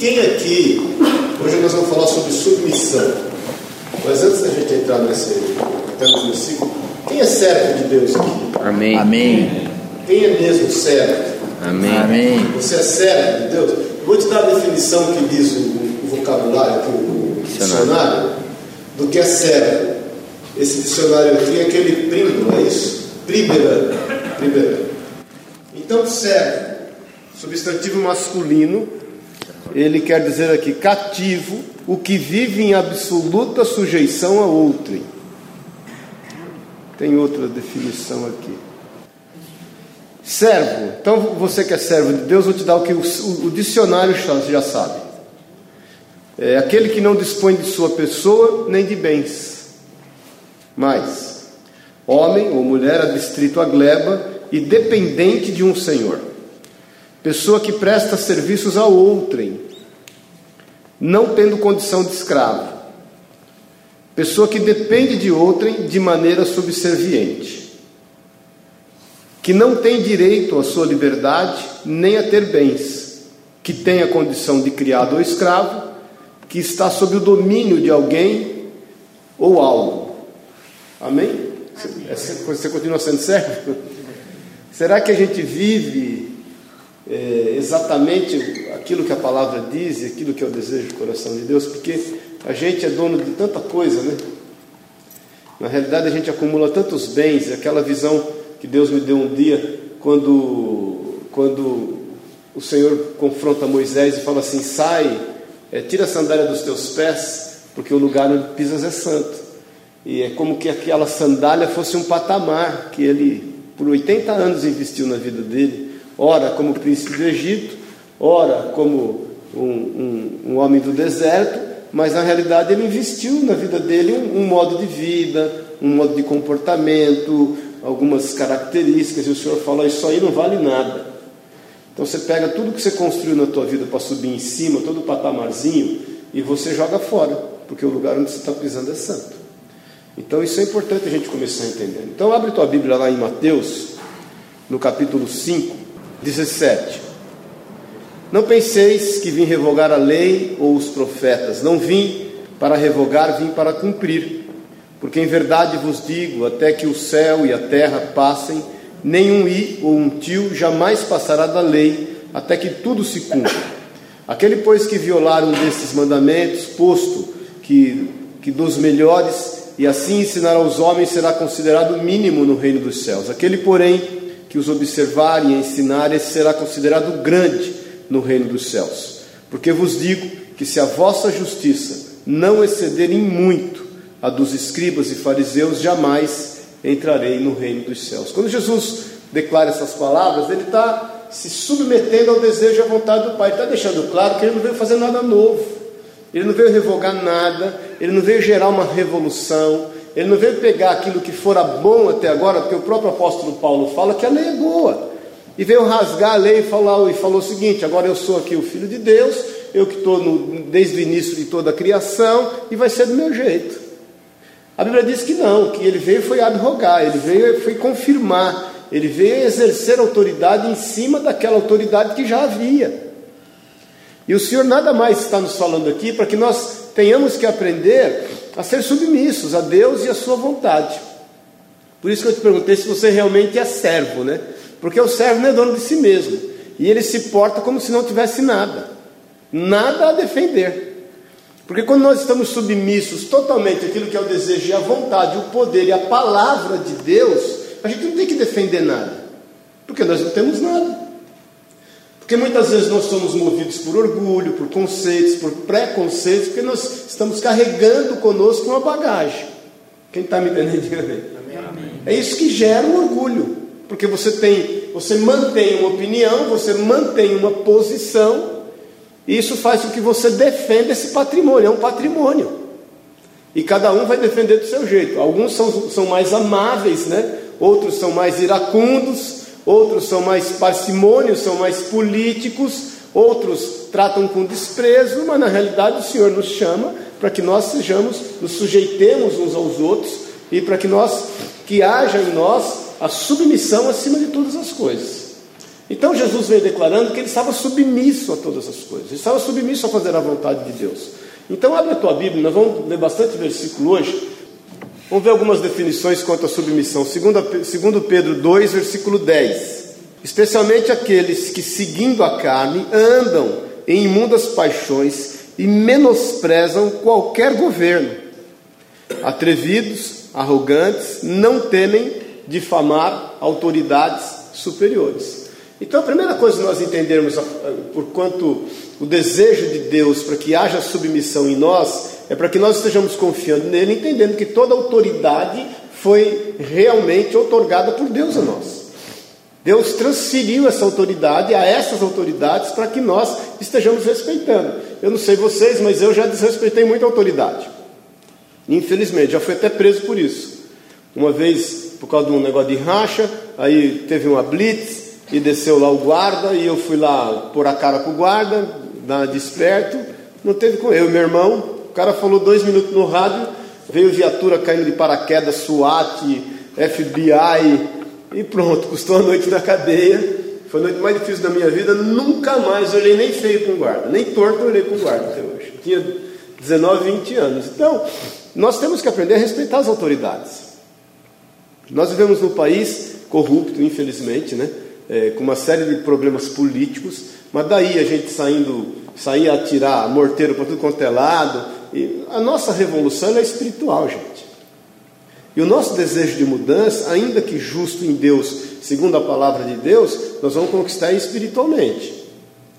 quem aqui, hoje nós vamos falar sobre submissão, mas antes da gente entrar nesse, até no versículo, quem é servo de Deus aqui? Amém. Amém. Quem é mesmo servo? Amém. Amém. Você é servo de Deus? Vou te dar a definição que diz o, o vocabulário aqui, o Dicionário. do que é servo. Esse dicionário aqui é aquele primo, não é isso? Priberano. Priberano. Então, servo, substantivo masculino, ele quer dizer aqui cativo, o que vive em absoluta sujeição a outrem. Tem outra definição aqui. Servo. Então, você que é servo de Deus, vou te dar o que o, o- dicionário já sabe. É aquele que não dispõe de sua pessoa nem de bens. Mas, homem ou mulher adstrito à gleba e dependente de um senhor. Pessoa que presta serviços a outrem, não tendo condição de escravo. Pessoa que depende de outrem de maneira subserviente que não tem direito à sua liberdade nem a ter bens, que tem a condição de criado ou escravo, que está sob o domínio de alguém ou algo. Amém? Você- Você continua sendo servo? Será que a gente vive é, exatamente aquilo que a palavra diz e aquilo que é o desejo do coração de Deus? Porque a gente é dono de tanta coisa, né? Na realidade, a gente acumula tantos bens, e aquela visão que Deus me deu um dia, quando, quando o Senhor confronta Moisés e fala assim: sai, eh, tira a sandália dos teus pés, porque o lugar onde pisas é santo. E é como que aquela sandália fosse um patamar que ele, por 80 anos, investiu na vida dele, ora como príncipe do Egito, ora como um, um, um homem do deserto, mas na realidade ele investiu na vida dele um, um modo de vida, um modo de comportamento, algumas características, e o Senhor fala: Isso aí não vale nada. Então você pega tudo que você construiu na tua vida para subir em cima, todo o patamarzinho, e você joga fora, porque o lugar onde você está pisando é santo. Então isso é importante a gente começar a entender. Então abre tua Bíblia lá em Mateus, no capítulo 5, 17. Não penseis que vim revogar a lei ou os profetas. Não vim para revogar, vim para cumprir. Porque em verdade vos digo: até que o céu e a terra passem, nenhum i ou um tio jamais passará da lei, até que tudo se cumpra. Aquele, pois, que violar um destes mandamentos, posto que, que dos melhores, e assim ensinar aos homens, será considerado mínimo no reino dos céus. Aquele, porém, que os observar e ensinar, esse será considerado grande no reino dos céus. Porque vos digo que se a vossa justiça não exceder em muito a dos escribas e fariseus, jamais entrarei no reino dos céus. Quando Jesus declara essas palavras, ele está se submetendo ao desejo e à vontade do Pai. Está deixando claro que ele não veio fazer nada novo. Ele não veio revogar nada, ele não veio gerar uma revolução, ele não veio pegar aquilo que fora bom até agora, porque o próprio apóstolo Paulo fala que a lei é boa. E veio rasgar a lei e, falar, e falou o seguinte: agora eu sou aqui o filho de Deus, eu que estou desde o início de toda a criação, e vai ser do meu jeito. A Bíblia diz que não, que ele veio foi abrogar, ele veio foi confirmar, ele veio exercer autoridade em cima daquela autoridade que já havia. E o Senhor nada mais está nos falando aqui para que nós tenhamos que aprender a ser submissos a Deus e a sua vontade. Por isso que eu te perguntei se você realmente é servo, né? Porque o servo não é dono de si mesmo. E ele se porta como se não tivesse nada. Nada a defender. Porque quando nós estamos submissos totalmente àquilo que é o desejo e a vontade, o poder e a palavra de Deus, a gente não tem que defender nada. Porque nós não temos nada. Porque muitas vezes nós somos movidos por orgulho, por conceitos, por preconceitos, porque nós estamos carregando conosco uma bagagem. Quem está me entendendo? Diga amém. É isso que gera o orgulho. Porque você tem, você mantém uma opinião, você mantém uma posição, e isso faz com que você defenda esse patrimônio, é um patrimônio. E cada um vai defender do seu jeito. Alguns são, são mais amáveis, né? outros são mais iracundos, outros são mais parcimônios, são mais políticos, outros tratam com desprezo, mas na realidade o Senhor nos chama para que nós sejamos, nos sujeitemos uns aos outros e para que nós, que haja em nós a submissão acima de todas as coisas. Então Jesus veio declarando que ele estava submisso a todas as coisas, ele estava submisso a fazer a vontade de Deus. Então abre a tua Bíblia, nós vamos ler bastante versículo hoje. Vamos ver algumas definições quanto à submissão. Segundo, segundo Pedro 2, versículo 10. Especialmente aqueles que, seguindo a carne, andam em imundas paixões e menosprezam qualquer governo. Atrevidos, arrogantes, não temem difamar autoridades superiores. Então, a primeira coisa que nós entendermos, por quanto o desejo de Deus para que haja submissão em nós, é para que nós estejamos confiando nele, entendendo que toda autoridade foi realmente otorgada por Deus a nós. Deus transferiu essa autoridade a essas autoridades para que nós estejamos respeitando. Eu não sei vocês, mas eu já desrespeitei muita autoridade. Infelizmente, já fui até preso por isso. Uma vez, por causa de um negócio de racha, aí teve uma blitz, e desceu lá o guarda, e eu fui lá pôr a cara com o guarda, desperto, não teve com eu, meu irmão, o cara falou dois minutos no rádio, veio viatura caindo de paraquedas, SWAT, FBI, e pronto, custou a noite na cadeia, foi a noite mais difícil da minha vida, nunca mais olhei nem feio com guarda, nem torto olhei com guarda até hoje, tinha 19, 20 anos, então, nós temos que aprender a respeitar as autoridades, nós vivemos num país corrupto, infelizmente, né? é, com uma série de problemas políticos, mas daí a gente saindo, sair a tirar morteiro para tudo quanto é lado, e a nossa revolução é espiritual, gente. E o nosso desejo de mudança, ainda que justo em Deus, segundo a palavra de Deus, nós vamos conquistar espiritualmente.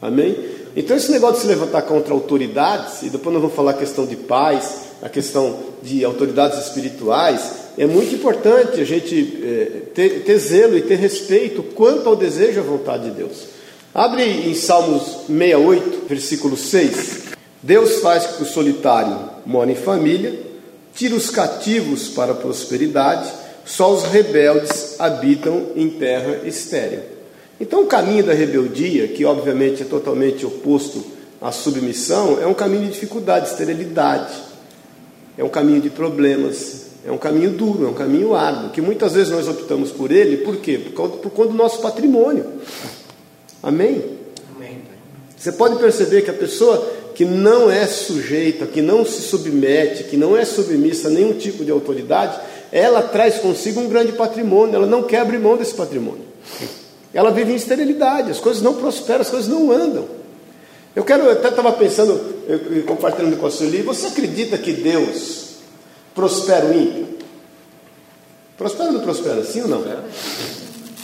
Amém? Então esse negócio de se levantar contra autoridades, e depois nós vamos falar a questão de paz, a questão de autoridades espirituais, é muito importante a gente é, ter, ter, zelo e ter respeito quanto ao desejo e à vontade de Deus. Abre em Salmos 68, versículo 6. Deus faz que o solitário more em família, tira os cativos para a prosperidade, só os rebeldes habitam em terra estéril. Então, o caminho da rebeldia, que obviamente é totalmente oposto à submissão, é um caminho de dificuldade, esterilidade, é um caminho de problemas, é um caminho duro, é um caminho árduo, que muitas vezes nós optamos por ele, por quê? Por por conta do nosso patrimônio. Amém? Amém? Você pode perceber que a pessoa que não é sujeita, que não se submete, que não é submissa a nenhum tipo de autoridade, ela traz consigo um grande patrimônio, ela não quer abrir mão desse patrimônio. Ela vive em esterilidade, as coisas não prosperam, as coisas não andam. Eu quero, eu até estava pensando, compartilhando com a Sueli, você acredita que Deus Prospera o ímpio? Prospera ou não prospera? Sim ou não?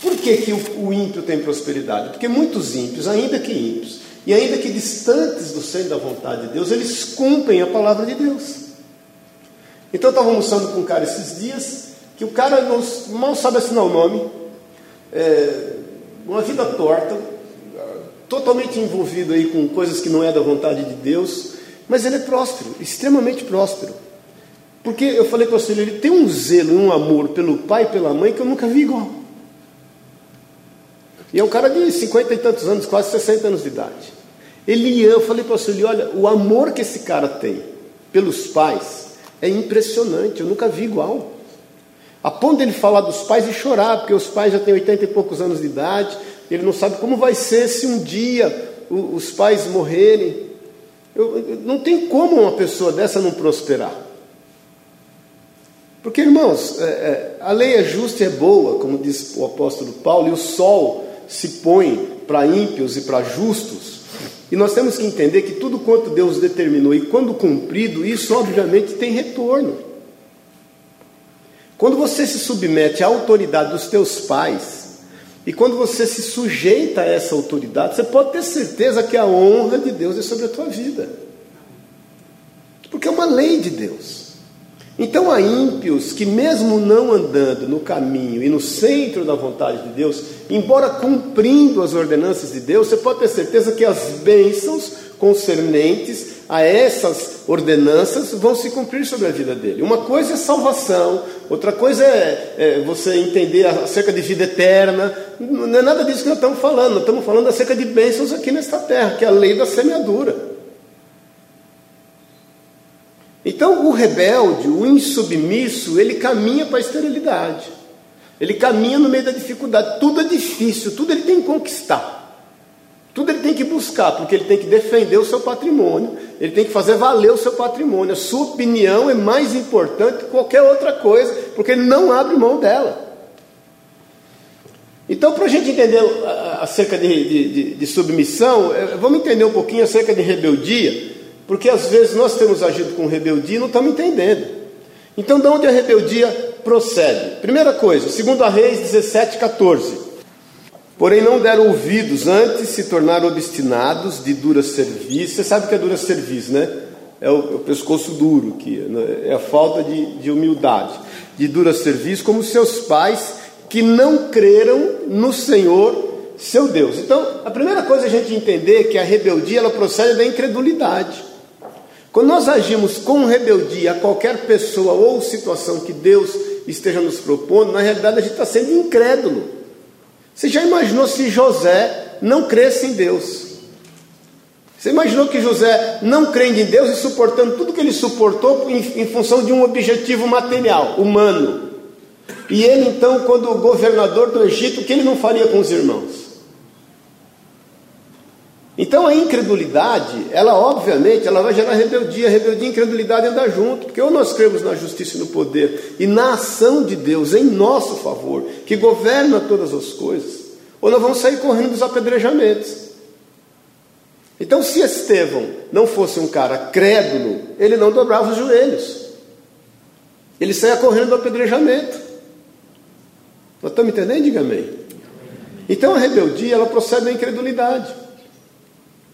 Por que, que o, o ímpio tem prosperidade? Porque muitos ímpios, ainda que ímpios, e ainda que distantes do centro da vontade de Deus, eles cumprem a palavra de Deus. Então eu estava almoçando com um cara esses dias, que o cara não, mal sabe assinar o nome, é, uma vida torta, totalmente envolvido aí com coisas que não é da vontade de Deus, mas ele é próspero, extremamente próspero. Porque eu falei para você, ele tem um zelo, um amor pelo pai e pela mãe que eu nunca vi igual. E é um cara de 50 e tantos anos, quase 60 anos de idade. Ele, eu falei para você, olha, o amor que esse cara tem pelos pais é impressionante, eu nunca vi igual. A ponto dele falar dos pais e chorar, porque os pais já têm 80 e poucos anos de idade, ele não sabe como vai ser se um dia os pais morrerem. Eu, eu, não tem como uma pessoa dessa não prosperar. Porque, irmãos, é, é, a lei é justa e é boa, como diz o apóstolo Paulo, e o sol se põe para ímpios e para justos. E nós temos que entender que tudo quanto Deus determinou e quando cumprido, isso obviamente tem retorno. Quando você se submete à autoridade dos teus pais, e quando você se sujeita a essa autoridade, você pode ter certeza que a honra de Deus é sobre a tua vida. Porque é uma lei de Deus. Então há ímpios que, mesmo não andando no caminho e no centro da vontade de Deus, embora cumprindo as ordenanças de Deus, você pode ter certeza que as bênçãos concernentes a essas ordenanças vão se cumprir sobre a vida dele. Uma coisa é salvação, outra coisa é, é você entender acerca de vida eterna. Não é nada disso que nós estamos falando, nós estamos falando acerca de bênçãos aqui nesta terra, que é a lei da semeadura. Então, o rebelde, o insubmisso, ele caminha para a esterilidade. Ele caminha no meio da dificuldade. Tudo é difícil, tudo ele tem que conquistar. Tudo ele tem que buscar, porque ele tem que defender o seu patrimônio, ele tem que fazer valer o seu patrimônio. A sua opinião é mais importante que qualquer outra coisa, porque ele não abre mão dela. Então, para a gente entender acerca de, de, de, submissão, é, vamos entender um pouquinho acerca de rebeldia, porque às vezes nós temos agido com rebeldia e não estamos entendendo. Então, de onde a rebeldia procede? Primeira coisa, segundo a Reis 17, 14. Porém, não deram ouvidos, antes se tornaram obstinados de dura serviço. Você sabe o que é dura serviço, né? É o, é o pescoço duro, que né? é a falta de, de humildade. De dura serviço, como seus pais que não creram no Senhor seu Deus. Então, a primeira coisa a gente entender é que a rebeldia ela procede da incredulidade. Quando nós agimos com rebeldia a qualquer pessoa ou situação que Deus esteja nos propondo, na realidade a gente está sendo incrédulo. Você já imaginou se José não cresce em Deus? Você imaginou que José, não crendo em Deus e suportando tudo que ele suportou em, em função de um objetivo material, humano? E ele, então, quando governador do Egito, o que ele não faria com os irmãos? Então a incredulidade, ela obviamente, ela vai gerar rebeldia, rebeldia e incredulidade andam junto, porque ou nós cremos na justiça e no poder e na ação de Deus em nosso favor, que governa todas as coisas, ou nós vamos sair correndo dos apedrejamentos. Então, se Estevão não fosse um cara crédulo, ele não dobrava os joelhos, ele saia correndo do apedrejamento. Nós estamos entendendo? Diga amém. Então a rebeldia, ela procede da incredulidade.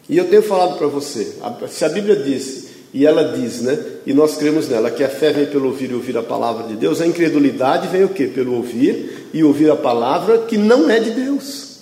E eu tenho falado para você, se a Bíblia diz, e ela diz, né? E nós cremos nela, que a fé vem pelo ouvir e ouvir a palavra de Deus, a incredulidade vem o quê? Pelo ouvir e ouvir a palavra que não é de Deus.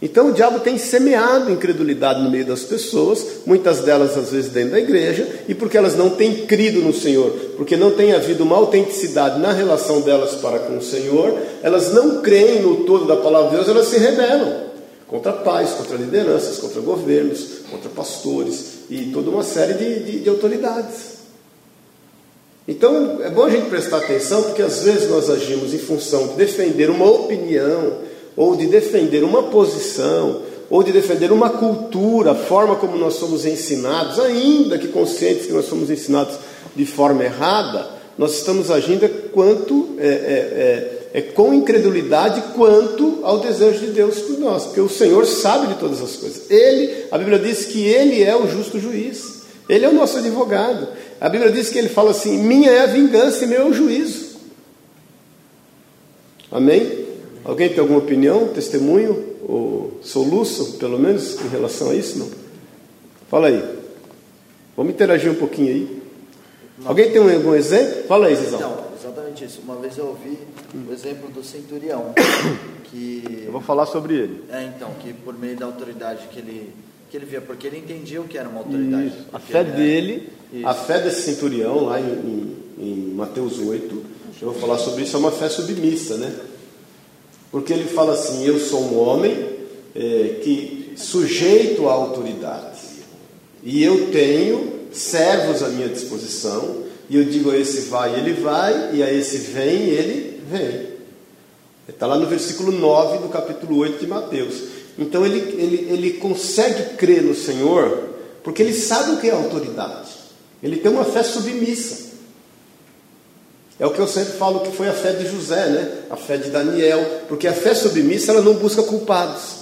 Então o diabo tem semeado incredulidade no meio das pessoas, muitas delas às vezes dentro da igreja, e porque elas não têm crido no Senhor, porque não tem havido uma autenticidade na relação delas para com o Senhor, elas não creem no todo da palavra de Deus, elas se rebelam contra pais, contra lideranças, contra governos, contra pastores e toda uma série de, de, de autoridades. Então é bom a gente prestar atenção, porque às vezes nós agimos em função de defender uma opinião, ou de defender uma posição, ou de defender uma cultura, a forma como nós somos ensinados, ainda que conscientes que nós somos ensinados de forma errada, nós estamos agindo quanto é, é, é é com incredulidade quanto ao desejo de Deus por nós, porque o Senhor sabe de todas as coisas. Ele, a Bíblia diz que ele é o justo juiz. Ele é o nosso advogado. A Bíblia diz que ele fala assim: "Minha é a vingança e meu é o juízo". Amém? Alguém tem alguma opinião, testemunho ou soluço, pelo menos, em relação a isso? Não? Fala aí. Vamos interagir um pouquinho aí. Alguém tem algum exemplo? Fala aí, Zizão. Não, exatamente isso. Uma vez eu ouvi o exemplo do centurião, que... Eu vou falar sobre ele. É, então, que por meio da autoridade que ele, que ele via, porque ele entendia o que era uma autoridade. Isso. A fé dele, a fé desse centurião, lá em, em, em Mateus 8, eu vou falar sobre isso, é uma fé submissa, né? Porque ele fala assim, eu sou um homem é, que sujeito à autoridade, e eu tenho servos à minha disposição, e eu digo a esse vai, ele vai, e a esse vem, ele vem. Está lá no versículo 9 do capítulo 8 de Mateus. Então ele, ele, ele consegue crer no Senhor, porque ele sabe o que é autoridade. Ele tem uma fé submissa. É o que eu sempre falo que foi a fé de José, né? A fé de Daniel, porque a fé submissa ela não busca culpados.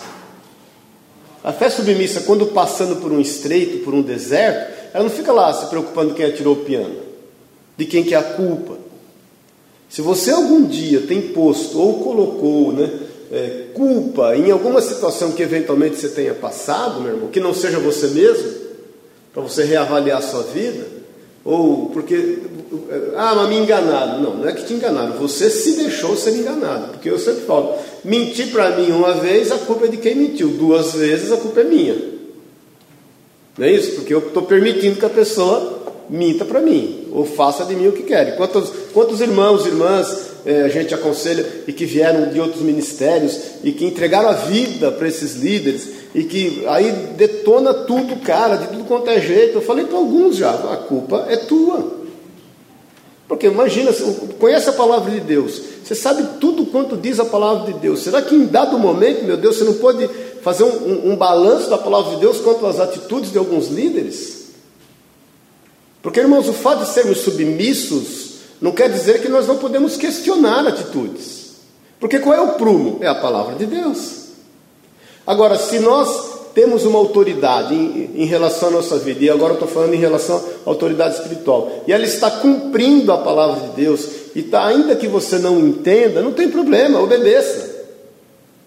A fé submissa, quando passando por um estreito, por um deserto, ela não fica lá se preocupando quem atirou o piano de quem que é a culpa. Se você algum dia tem posto ou colocou né, é, culpa em alguma situação que eventualmente você tenha passado, meu irmão, que não seja você mesmo, para você reavaliar a sua vida, ou porque, ah, mas me enganaram. Não, não é que te enganaram, você se deixou ser enganado. Porque eu sempre falo, mentir para mim uma vez, a culpa é de quem mentiu, duas vezes a culpa é minha. Não é isso? Porque eu estou permitindo que a pessoa minta para mim, ou faça de mim o que quer. Quantos, quantos irmãos, irmãs é, a gente aconselha e que vieram de outros ministérios e que entregaram a vida para esses líderes e que aí detona tudo, cara, de tudo quanto é jeito. Eu falei para alguns já, a culpa é tua. Porque imagina, conhece a palavra de Deus. você sabe tudo quanto diz a palavra de Deus. Será que em dado momento, meu Deus, você não pode fazer um, um, um balanço da palavra de Deus quanto às atitudes de alguns líderes? Porque, irmãos, o fato de sermos submissos não quer dizer que nós não podemos questionar atitudes. Porque qual é o prumo? É a palavra de Deus. Agora, se nós temos uma autoridade em, em relação à nossa vida, e agora eu estou falando em relação à autoridade espiritual, e ela está cumprindo a palavra de Deus, e tá, ainda que você não entenda, não tem problema, obedeça.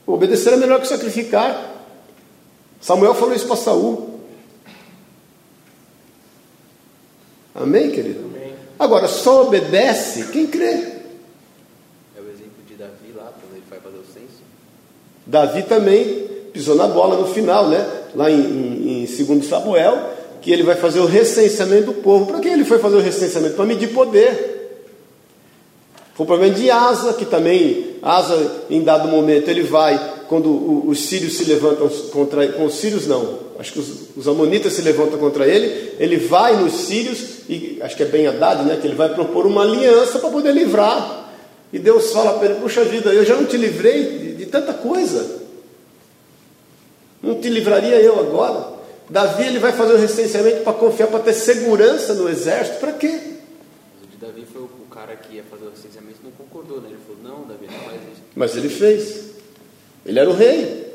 Obedecer é melhor que sacrificar. Samuel falou isso para Saul. Amém, querido? Amém. Agora, só obedece quem crê. É o exemplo de Davi lá, quando ele vai fazer o censo. Davi também pisou na bola no final, né? Lá em, em, em 2 Samuel, que ele vai fazer o recenseamento do povo. Para que ele foi fazer o recenseamento? Para medir poder. Foi o problema de Asa, que também, Asa, em dado momento, ele vai, quando os sírios se levantam contra ele, com os sírios não, acho que os, os, amonitas se levantam contra ele, ele vai nos sírios, e acho que é bem Haddad, né, que ele vai propor uma aliança para poder livrar. E Deus fala para ele, puxa vida, eu já não te livrei de, de tanta coisa. Não te livraria eu agora? Davi ele vai fazer o recenseamento para confiar, para ter segurança no exército, para quê? O de Davi foi o cara que ia fazer o recenseamento não concordou, né? Ele falou, não, Davi, não faz isso. Mas ele fez. Ele era o rei.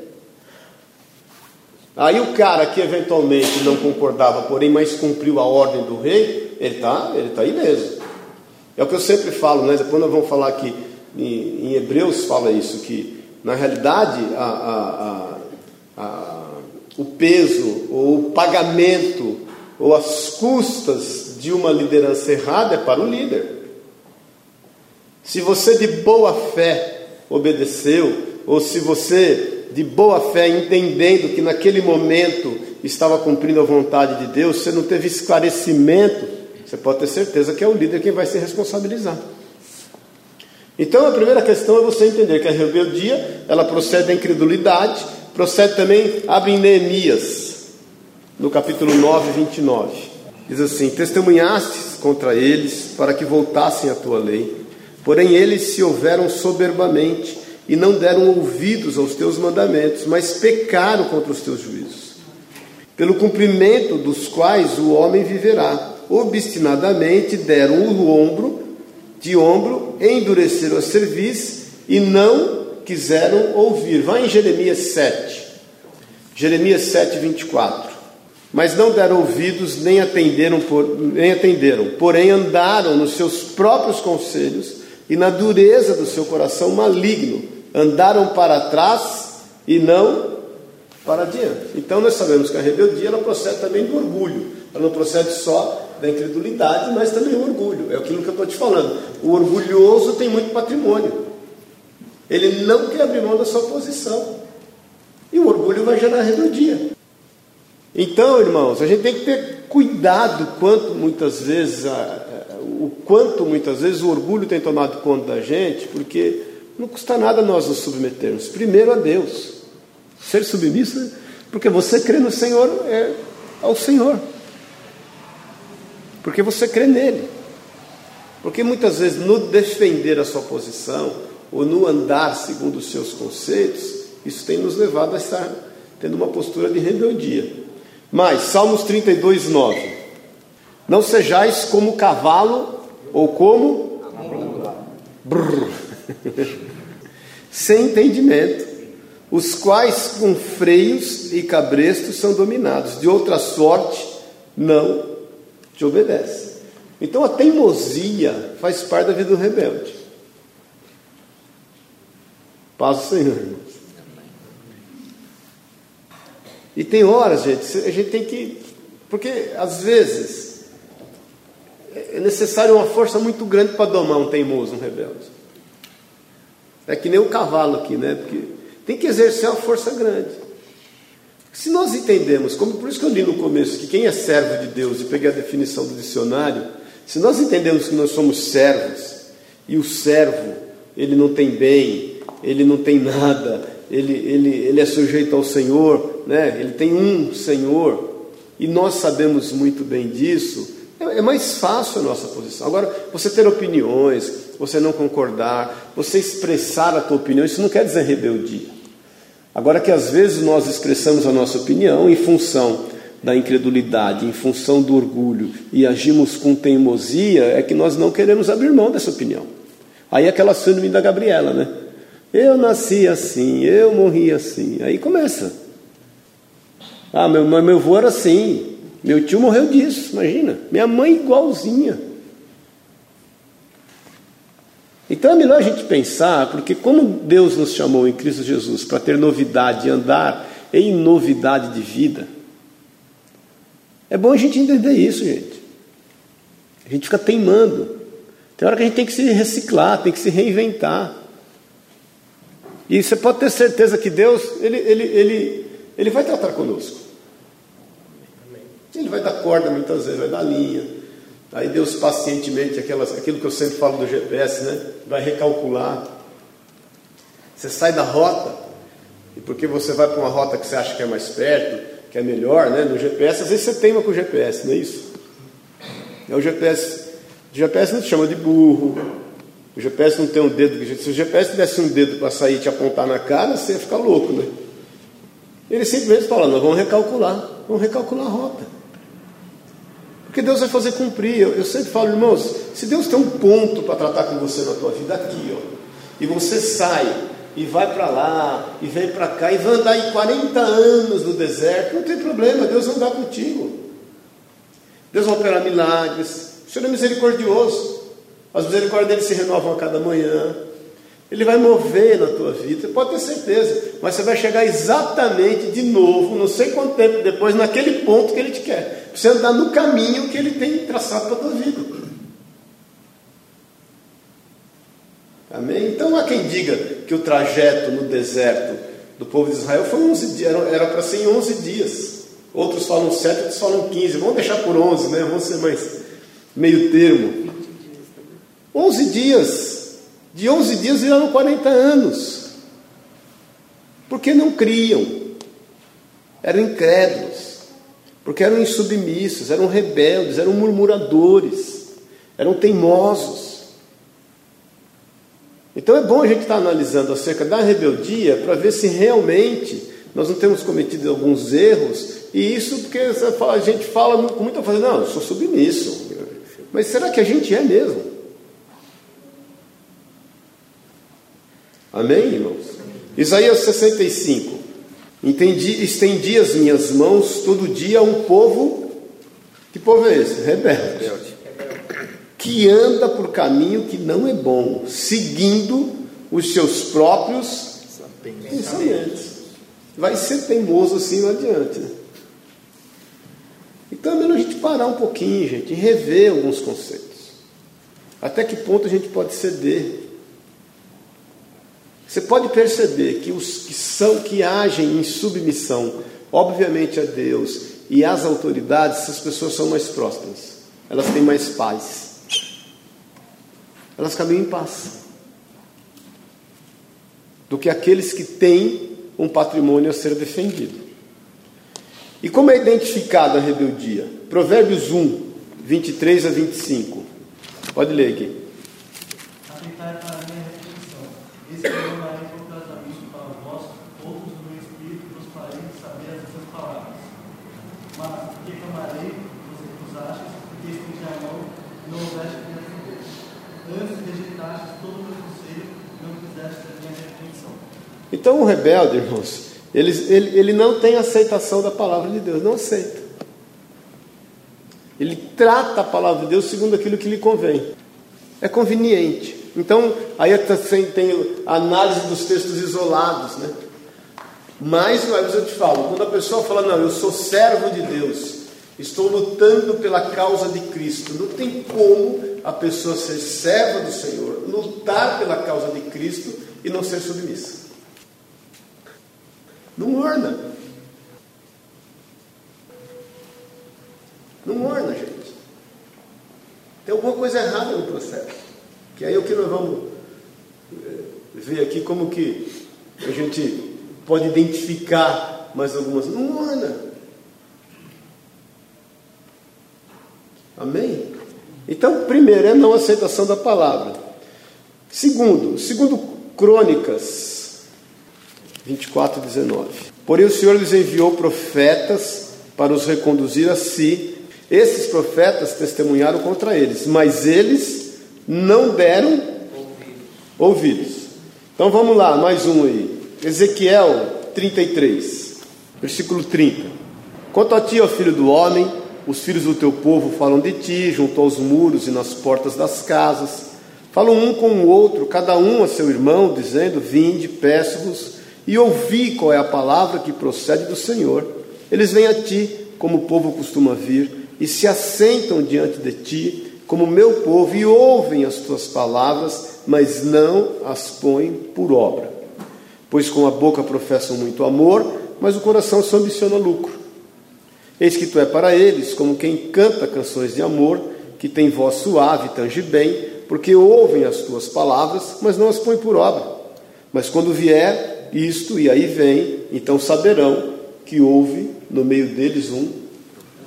Aí o cara que eventualmente não concordava, porém, mas cumpriu a ordem do rei, ele está ele tá ileso. É o que eu sempre falo, né? Depois nós vamos falar aqui, em, em Hebreus fala isso, que na realidade a, a, a o peso ou o pagamento ou as custas de uma liderança errada é para o líder. Se você de boa fé obedeceu, ou se você de boa fé entendendo que naquele momento estava cumprindo a vontade de Deus, você não teve esclarecimento, você pode ter certeza que é o líder quem vai se responsabilizar. Então a primeira questão é você entender que a rebeldia ela procede da incredulidade Procede também, abre em Neemias, no capítulo 9, 29. Diz assim: Testemunhastes contra eles para que voltassem à tua lei, porém eles se houveram soberbamente e não deram ouvidos aos teus mandamentos, mas pecaram contra os teus juízos, pelo cumprimento dos quais o homem viverá. Obstinadamente deram o ombro de ombro, endureceram a cerviz e não quiseram ouvir. Vai em Jeremias 7. Jeremias 7, 24. Mas não deram ouvidos, nem atenderam, por, nem atenderam, porém andaram nos seus próprios conselhos e na dureza do seu coração maligno. Andaram para trás e não para adiante. Então nós sabemos que a rebeldia ela procede também do orgulho. Ela não procede só da incredulidade, mas também do orgulho. É aquilo que eu estou te falando. O orgulhoso tem muito patrimônio. Ele não quer abrir mão da sua posição. E o orgulho vai gerar rebeldia. Então, irmãos, a gente tem que ter cuidado quanto muitas vezes a, o quanto muitas vezes o orgulho tem tomado conta da gente, porque não custa nada nós nos submetermos. Primeiro a Deus. Ser submisso, porque você crê no Senhor é ao Senhor. Porque você crê nele. Porque muitas vezes no defender a sua posição, ou no andar segundo os seus conceitos, isso tem nos levado a estar tendo uma postura de rebeldia. Mas, Salmos 32, 9: Não sejais como cavalo ou como brrr, sem entendimento, os quais com freios e cabrestos são dominados, de outra sorte não te obedece. Então a teimosia faz parte da vida do rebelde. Paz do Senhor, irmãos. E tem horas, gente, a gente tem que. Porque às vezes é necessário uma força muito grande para domar um teimoso, um rebelde. É que nem o cavalo aqui, né? Porque tem que exercer uma força grande. Se nós entendemos, como por isso que eu li no começo, que quem é servo de Deus, e peguei a definição do dicionário, se nós entendemos que nós somos servos, e o servo, ele não tem bem, ele não tem nada, ele, ele, ele é sujeito ao Senhor, né? ele tem um Senhor, e nós sabemos muito bem disso, é, é mais fácil a nossa posição. Agora, você ter opiniões, você não concordar, você expressar a tua opinião, isso não quer dizer rebeldia. Agora que às vezes nós expressamos a nossa opinião em função da incredulidade, em função do orgulho e agimos com teimosia, é que nós não queremos abrir mão dessa opinião. Aí aquela síndrome da Gabriela, né? Eu nasci assim, eu morri assim. Aí começa. Ah, meu, meu avô era assim, meu tio morreu disso, imagina. Minha mãe igualzinha. Então é melhor a gente pensar, porque como Deus nos chamou em Cristo Jesus para ter novidade e andar em novidade de vida, é bom a gente entender isso, gente. A gente fica teimando. Tem hora que a gente tem que se reciclar, tem que se reinventar. E você pode ter certeza que Deus, Ele, ele, ele, ele vai tratar conosco. Ele vai dar corda muitas vezes, vai dar linha. Aí Deus pacientemente, aquelas, aquilo que eu sempre falo do GPS, né? Vai recalcular. Você sai da rota, e porque você vai para uma rota que você acha que é mais perto, que é melhor, né? No GPS, às vezes você teima com o GPS, não é isso? É o GPS. O GPS não te chama de burro. O GPS não tem um dedo. Se o GPS tivesse um dedo para sair e te apontar na cara, você ia ficar louco, né? Ele simplesmente fala: nós vamos recalcular, vamos recalcular a rota. Porque Deus vai fazer cumprir. Eu, eu sempre falo, irmãos, se Deus tem um ponto para tratar com você na tua vida aqui, ó, e você sai e vai para lá e vem para cá e vai andar em 40 anos no deserto, não tem problema, Deus vai andar contigo. Deus vai operar milagres. O Senhor é misericordioso. As misericórdias dele se renovam a cada manhã. Ele vai mover na tua vida, pode ter certeza, mas você vai chegar exatamente de novo, não sei quanto tempo depois, naquele ponto que ele te quer. Você andar no caminho que ele tem traçado para a tua vida. Amém? Então há quem diga que o trajeto no deserto do povo de Israel foi 11 dias, era para ser em 11 dias. Outros falam 7, outros falam 15. Vamos deixar por 11, né? Vamos ser mais meio termo. 11 dias. De 11 dias viraram 40 anos. Porque não criam. Eram incrédulos. Porque eram insubmissos, eram rebeldes, eram murmuradores, eram teimosos. Então é bom a gente estar analisando acerca da rebeldia para ver se realmente nós não temos cometido alguns erros, e isso porque a gente fala com muita coisa, não, eu sou submisso. Mas será que a gente é mesmo? Amém, irmãos? Isaías 65. Entendi, estendi as minhas mãos todo dia a um povo. Que povo é esse? Rebelde. Que anda por caminho que não é bom, seguindo os seus próprios pensamentos. Vai ser teimoso assim não adiante. Né? Então é melhor a gente parar um pouquinho, gente, e rever alguns conceitos. Até que ponto a gente pode ceder você pode perceber que os que são que agem em submissão, obviamente a Deus e às autoridades, essas pessoas são mais prósperas. Elas têm mais paz. Elas caminham em paz. Do que aqueles que têm um patrimônio a ser defendido. E como é identificada a rebeldia? Provérbios 1, 23 a 25. Pode ler aqui. Atentar para a minha repetição. Então o rebelde, irmãos, ele, ele, ele não tem aceitação da palavra de Deus, não aceita. Ele trata a palavra de Deus segundo aquilo que lhe convém. É conveniente. Então, aí tem a análise dos textos isolados, né? Mais uma vez eu te falo, quando a pessoa fala, não, eu sou servo de Deus, estou lutando pela causa de Cristo, não tem como a pessoa ser serva do Senhor, lutar pela causa de Cristo e não ser submissa. Não orna. Não orna, gente. Tem alguma coisa errada no processo. Que aí é o que nós vamos eh, ver aqui como que a gente pode identificar mais algumas. Não orna. Amém? Então, primeiro é não aceitação da palavra. Segundo, segundo Crônicas 24, 19. Porém o Senhor lhes enviou profetas para os reconduzir a si. Esses profetas testemunharam contra eles, mas eles não deram ouvidos. Então vamos lá, mais um aí. Ezequiel 33, versículo 30. Quanto a ti, ó filho do homem, os filhos do teu povo falam de ti, junto aos muros e nas portas das casas. Falam um com o outro, cada um a seu irmão, dizendo: Vinde, peço-vos, e ouvi qual é a palavra que procede do Senhor. Eles vêm a ti, como o povo costuma vir, e se assentam diante de ti, como meu povo, e ouvem as tuas palavras, mas não as põem por obra. Pois com a boca professam muito amor, mas o coração só ambiciona lucro. Eis que tu é para eles como quem canta canções de amor, que tem voz suave tange bem, porque ouvem as tuas palavras, mas não as põem por obra. Mas quando vier isto, e aí vem, então saberão que houve no meio deles um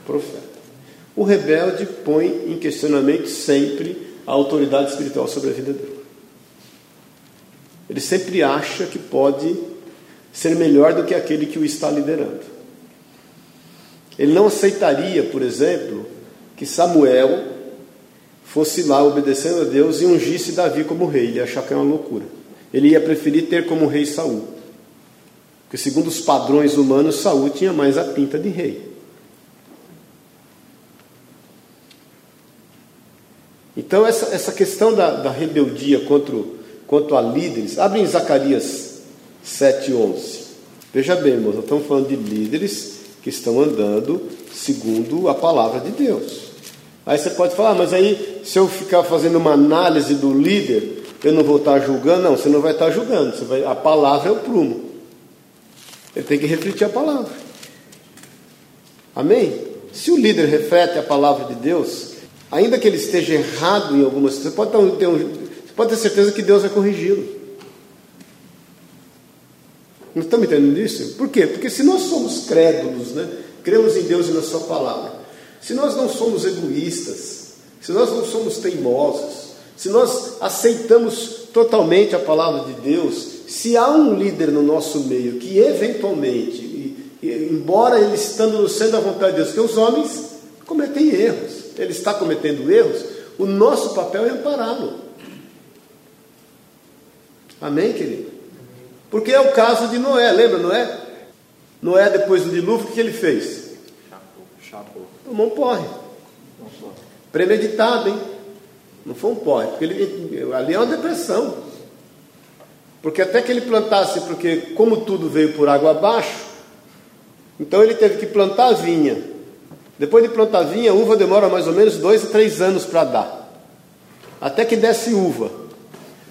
profeta. O rebelde põe em questionamento sempre a autoridade espiritual sobre a vida dele. Ele sempre acha que pode ser melhor do que aquele que o está liderando. Ele não aceitaria, por exemplo, que Samuel fosse lá obedecendo a Deus e ungisse Davi como rei. Ele ia achar que é uma loucura. Ele ia preferir ter como rei Saul. Porque segundo os padrões humanos, Saul tinha mais a pinta de rei. Então essa, essa questão da, da rebeldia contra, quanto a líderes, abre em Zacarias 7,11. Veja bem, irmãos, nós estamos falando de líderes que estão andando segundo a palavra de Deus. Aí você pode falar, ah, mas aí se eu ficar fazendo uma análise do líder, eu não vou estar julgando? Não, você não vai estar julgando. Vai, a palavra é o prumo. Ele tem que refletir a palavra. Amém? Se o líder reflete a palavra de Deus, ainda que ele esteja errado em algumas coisas, você pode ter, um, você pode ter certeza que Deus vai corrigi-lo. Não estamos entendendo isso? Por quê? Porque se nós somos crédulos, né? cremos em Deus e na Sua palavra, se nós não somos egoístas, se nós não somos teimosos, se nós aceitamos totalmente a palavra de Deus, se há um líder no nosso meio que eventualmente, embora ele estando sendo a vontade de Deus, que os homens cometem erros, ele está cometendo erros, o nosso papel é ampará-lo. Amém, querido? Porque é o caso de Noé, lembra Noé? Noé, depois do dilúvio, o que ele fez? Chapou. Tomou um porre. Premeditado, hein? Não foi um porre, porque ele, ali é uma depressão. Porque até que ele plantasse, porque como tudo veio por água abaixo, então ele teve que plantar a vinha. Depois de plantar a vinha, a uva demora mais ou menos dois a três anos para dar. Até que desse uva.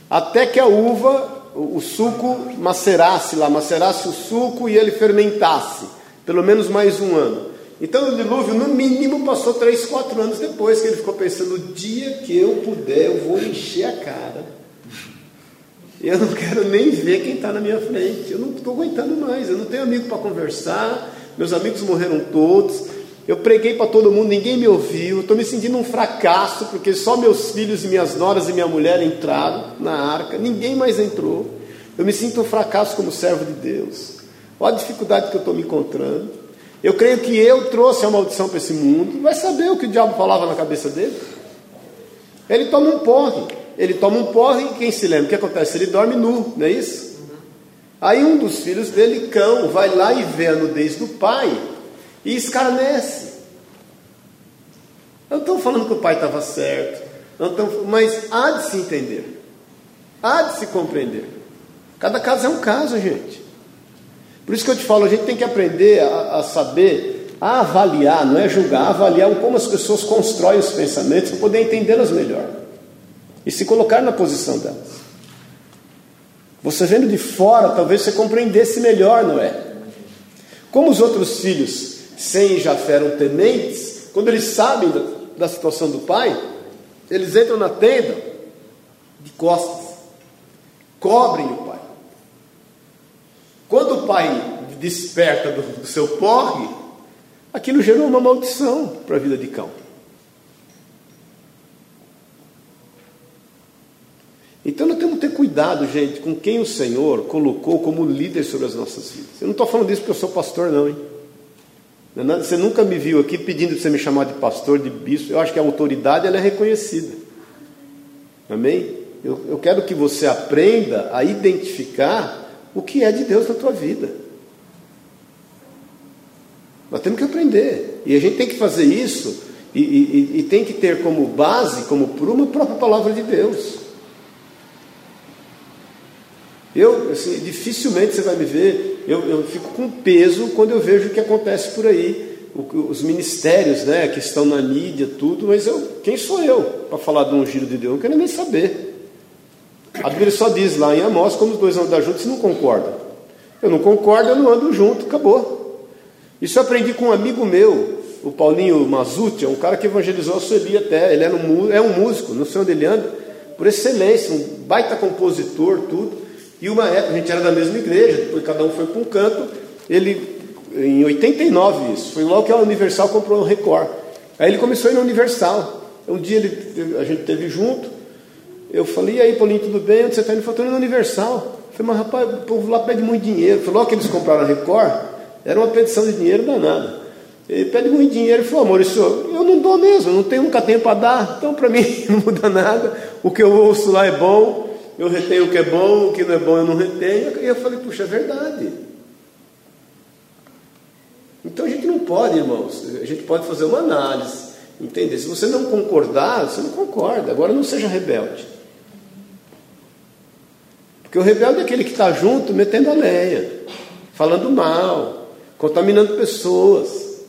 Até que a uva o, suco macerasse lá, macerasse o suco e ele fermentasse, pelo menos mais um ano. Então o dilúvio, no mínimo, passou três, quatro anos depois que ele ficou pensando: o dia que eu puder, eu vou encher a cara. Eu não quero nem ver quem está na minha frente. Eu não estou aguentando mais. Eu não tenho amigo para conversar. Meus amigos morreram todos. Eu preguei para todo mundo, ninguém me ouviu. Estou me sentindo um fracasso, porque só meus filhos e minhas noras e minha mulher entraram na arca, ninguém mais entrou. Eu me sinto um fracasso como servo de Deus. Olha a dificuldade que eu estou me encontrando. Eu creio que eu trouxe a maldição para esse mundo. Vai saber o que o diabo falava na cabeça dele? Ele toma um porre. Ele toma um porre e quem se lembra? O que acontece? Ele dorme nu, não é isso? Aí um dos filhos dele, cão, vai lá e vê a nudez do pai e escarnece. Eu não estou falando que o pai estava certo, tô, mas há de se entender, há de se compreender. Cada caso é um caso, gente. Por isso que eu te falo, a gente tem que aprender a, a saber, a avaliar, não é julgar, avaliar como as pessoas constroem os pensamentos para poder entendê-las melhor e se colocar na posição delas. Você vendo de fora, talvez você compreendesse melhor, não é? Como os outros filhos sem Jafé eram tementes, quando eles sabem da, situação do pai, eles entram na tenda de costas, cobrem o pai. Quando o pai desperta do, do seu porre, aquilo gerou uma maldição para a vida de cão. Então nós temos cuidado, gente, com quem o Senhor colocou como líder sobre as nossas vidas. Eu não estou falando isso porque eu sou pastor, não, hein? É você nunca me viu aqui pedindo para você me chamar de pastor, de bispo. Eu acho que a autoridade ela é reconhecida. Amém? Eu, eu quero que você aprenda a identificar o que é de Deus na tua vida. Nós temos que aprender. E a gente tem que fazer isso e, e, e tem que ter como base, como pruma, a própria palavra de Deus. Eu, assim, dificilmente você vai me ver, eu, eu fico com peso quando eu vejo o que acontece por aí, os ministérios né, que estão na mídia, tudo, mas eu, quem sou eu para falar de um giro de Deus? Eu não quero nem saber. A Bíblia só diz lá em Amós, como os dois andam juntos, não concordam. Eu não concordo, eu não ando junto, acabou. Isso eu aprendi com um amigo meu, o Paulinho Mazuti, é um cara que evangelizou a Sueli até, ele era um, é um músico, não sei onde ele anda, por excelência, um baita compositor, tudo. E uma época, a gente era da mesma igreja, depois cada um foi para um canto. Ele, em 89, isso, foi logo que a Universal comprou o Record. Aí ele começou a ir na Universal. Um dia ele, a gente teve junto. Eu falei, e aí, Paulinho, tudo bem? Onde você está indo? Ele falou, na Universal. Eu falei, mas rapaz, o povo lá pede muito dinheiro. Foi logo que eles compraram a Record, era uma petição de dinheiro danada. Ele pede muito dinheiro. Ele falou, amor, isso eu não dou mesmo, não tenho, nunca tenho para dar, então para mim não muda nada. O que eu ouço lá é bom, eu retenho o que é bom, o que não é bom eu não retenho. E eu falei, puxa, é verdade. Então a gente não pode, irmãos, a gente pode fazer uma análise, entender? Se você não concordar, você não concorda. Agora não seja rebelde. Porque o rebelde é aquele que está junto, metendo a falando mal, contaminando pessoas.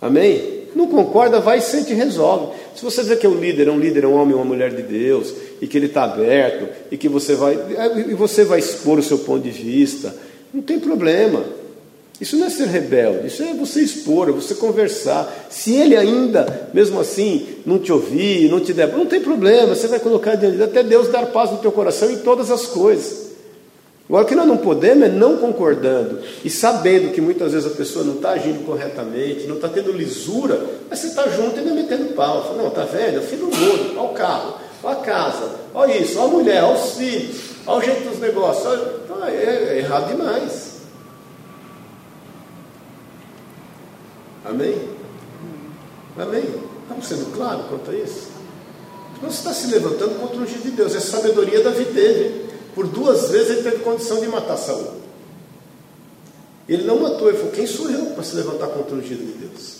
Amém? Não concorda, vai sente e resolve. Se você vê que o líder é um líder, é um homem ou uma mulher de Deus, e que ele está aberto, e que você vai, e você vai expor o seu ponto de vista, não tem problema. Isso não é ser rebelde, isso é você expor, é você conversar. Se ele ainda, mesmo assim, não te ouvir, não te der, não tem problema, você vai colocar diante até Deus dar paz no teu coração em todas as coisas. Agora, o que nós não podemos é não concordando e sabendo que muitas vezes a pessoa não está agindo corretamente, não está tendo lisura, mas você está junto e ainda metendo pau. Fala, não, está vendo? Eu fiz no mundo, olha o carro, olha a casa, olha isso, olha a mulher, olha os filhos, olha o jeito dos negócios. Então, é, é errado demais. Amém? Amém? Estamos sendo claros quanto a isso? Então, você está se levantando contra o ungido de Deus, é sabedoria da vida dele. Por duas vezes ele teve condição de matar Saul. Ele não matou, ele falou: Quem sou eu para se levantar contra o ungido de Deus?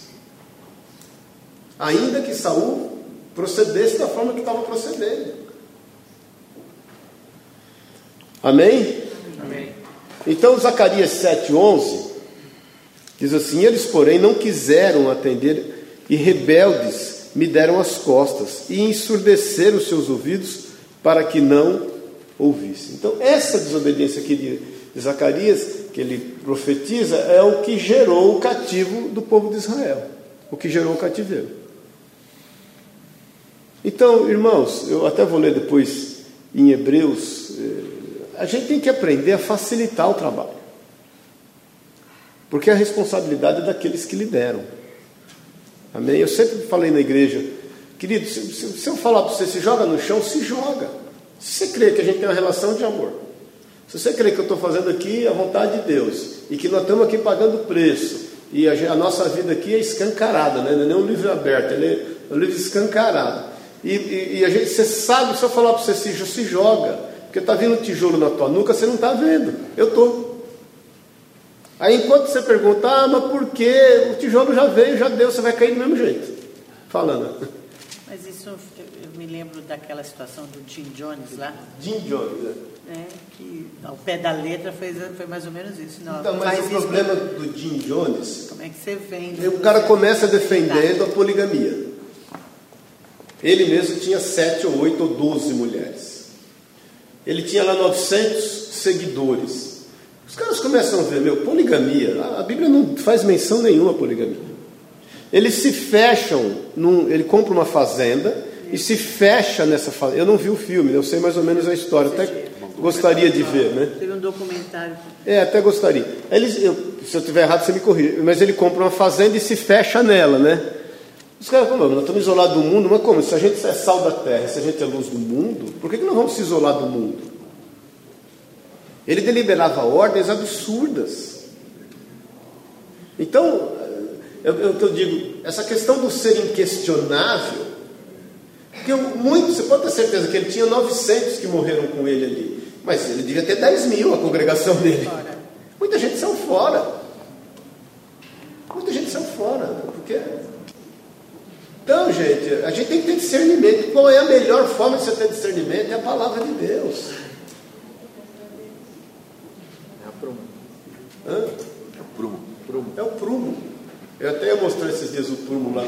Ainda que Saul procedesse da forma que estava procedendo. Amém? Amém. Então, Zacarias 7,11 diz assim: Eles, porém, não quiseram atender, e rebeldes me deram as costas, e ensurdeceram os seus ouvidos, para que não ouvisse. Então, essa desobediência aqui de Zacarias, que ele profetiza, é o que gerou o cativo do povo de Israel, o que gerou o cativeiro. Então, irmãos, eu até vou ler depois em Hebreus, eh, a gente tem que aprender a facilitar o trabalho, porque a responsabilidade é daqueles que lideram. Amém? Eu sempre falei na igreja, querido, se, se eu falar para você, se joga no chão, se joga. Se você crê que a gente tem uma relação de amor, se você crê que eu estou fazendo aqui a vontade de Deus e que nós estamos aqui pagando preço e a, nossa vida aqui é escancarada, né? não é nem um livro aberto, ele é um livro escancarado. E, e, e a gente, você sabe, se eu falar para você, se, se joga, porque está vindo tijolo na tua nuca, você não está vendo, eu estou. Aí enquanto você pergunta, ah, mas por quê? O tijolo já veio, já deu, você vai cair do mesmo jeito. Falando. Mas isso, me lembro daquela situação do Jim Jones lá. Jim Jones, né? É, que ao pé da letra foi, foi mais ou menos isso. Não, então, mas o problema do Jim Jones. Como é que você vende? O cara começa defendendo a poligamia. Ele mesmo tinha sete ou oito ou doze mulheres. Ele tinha lá 900 seguidores. Os caras começam a ver, meu, poligamia. A Bíblia não faz menção nenhuma a poligamia. Eles se fecham, num, ele compra uma fazenda e se fecha nessa fazenda. Eu não vi o filme, eu sei mais ou menos a história, até gostaria de ver, né? Teve um documentário. É, até gostaria. Eles, eu, se eu estiver errado, você me corrija. Mas ele compra uma fazenda e se fecha nela, né? Os caras falam, nós estamos isolados do mundo, mas como? Se a gente é sal da terra, se a gente é luz do mundo, por que, que nós vamos se isolar do mundo? Ele deliberava ordens absurdas. Então, eu, eu, eu digo, essa questão do ser inquestionável, porque muito, você pode ter certeza que ele tinha 900 que morreram com ele ali, mas ele devia ter 10 mil a congregação dele. Muita gente saiu fora. Muita gente saiu fora, porque então, gente, a gente tem que ter discernimento. Qual é a melhor forma de você ter discernimento? É a palavra de Deus. É a prumo. Hã? É o prumo. Prumo. É o prumo. Eu até ia mostrar esses dias o prumo lá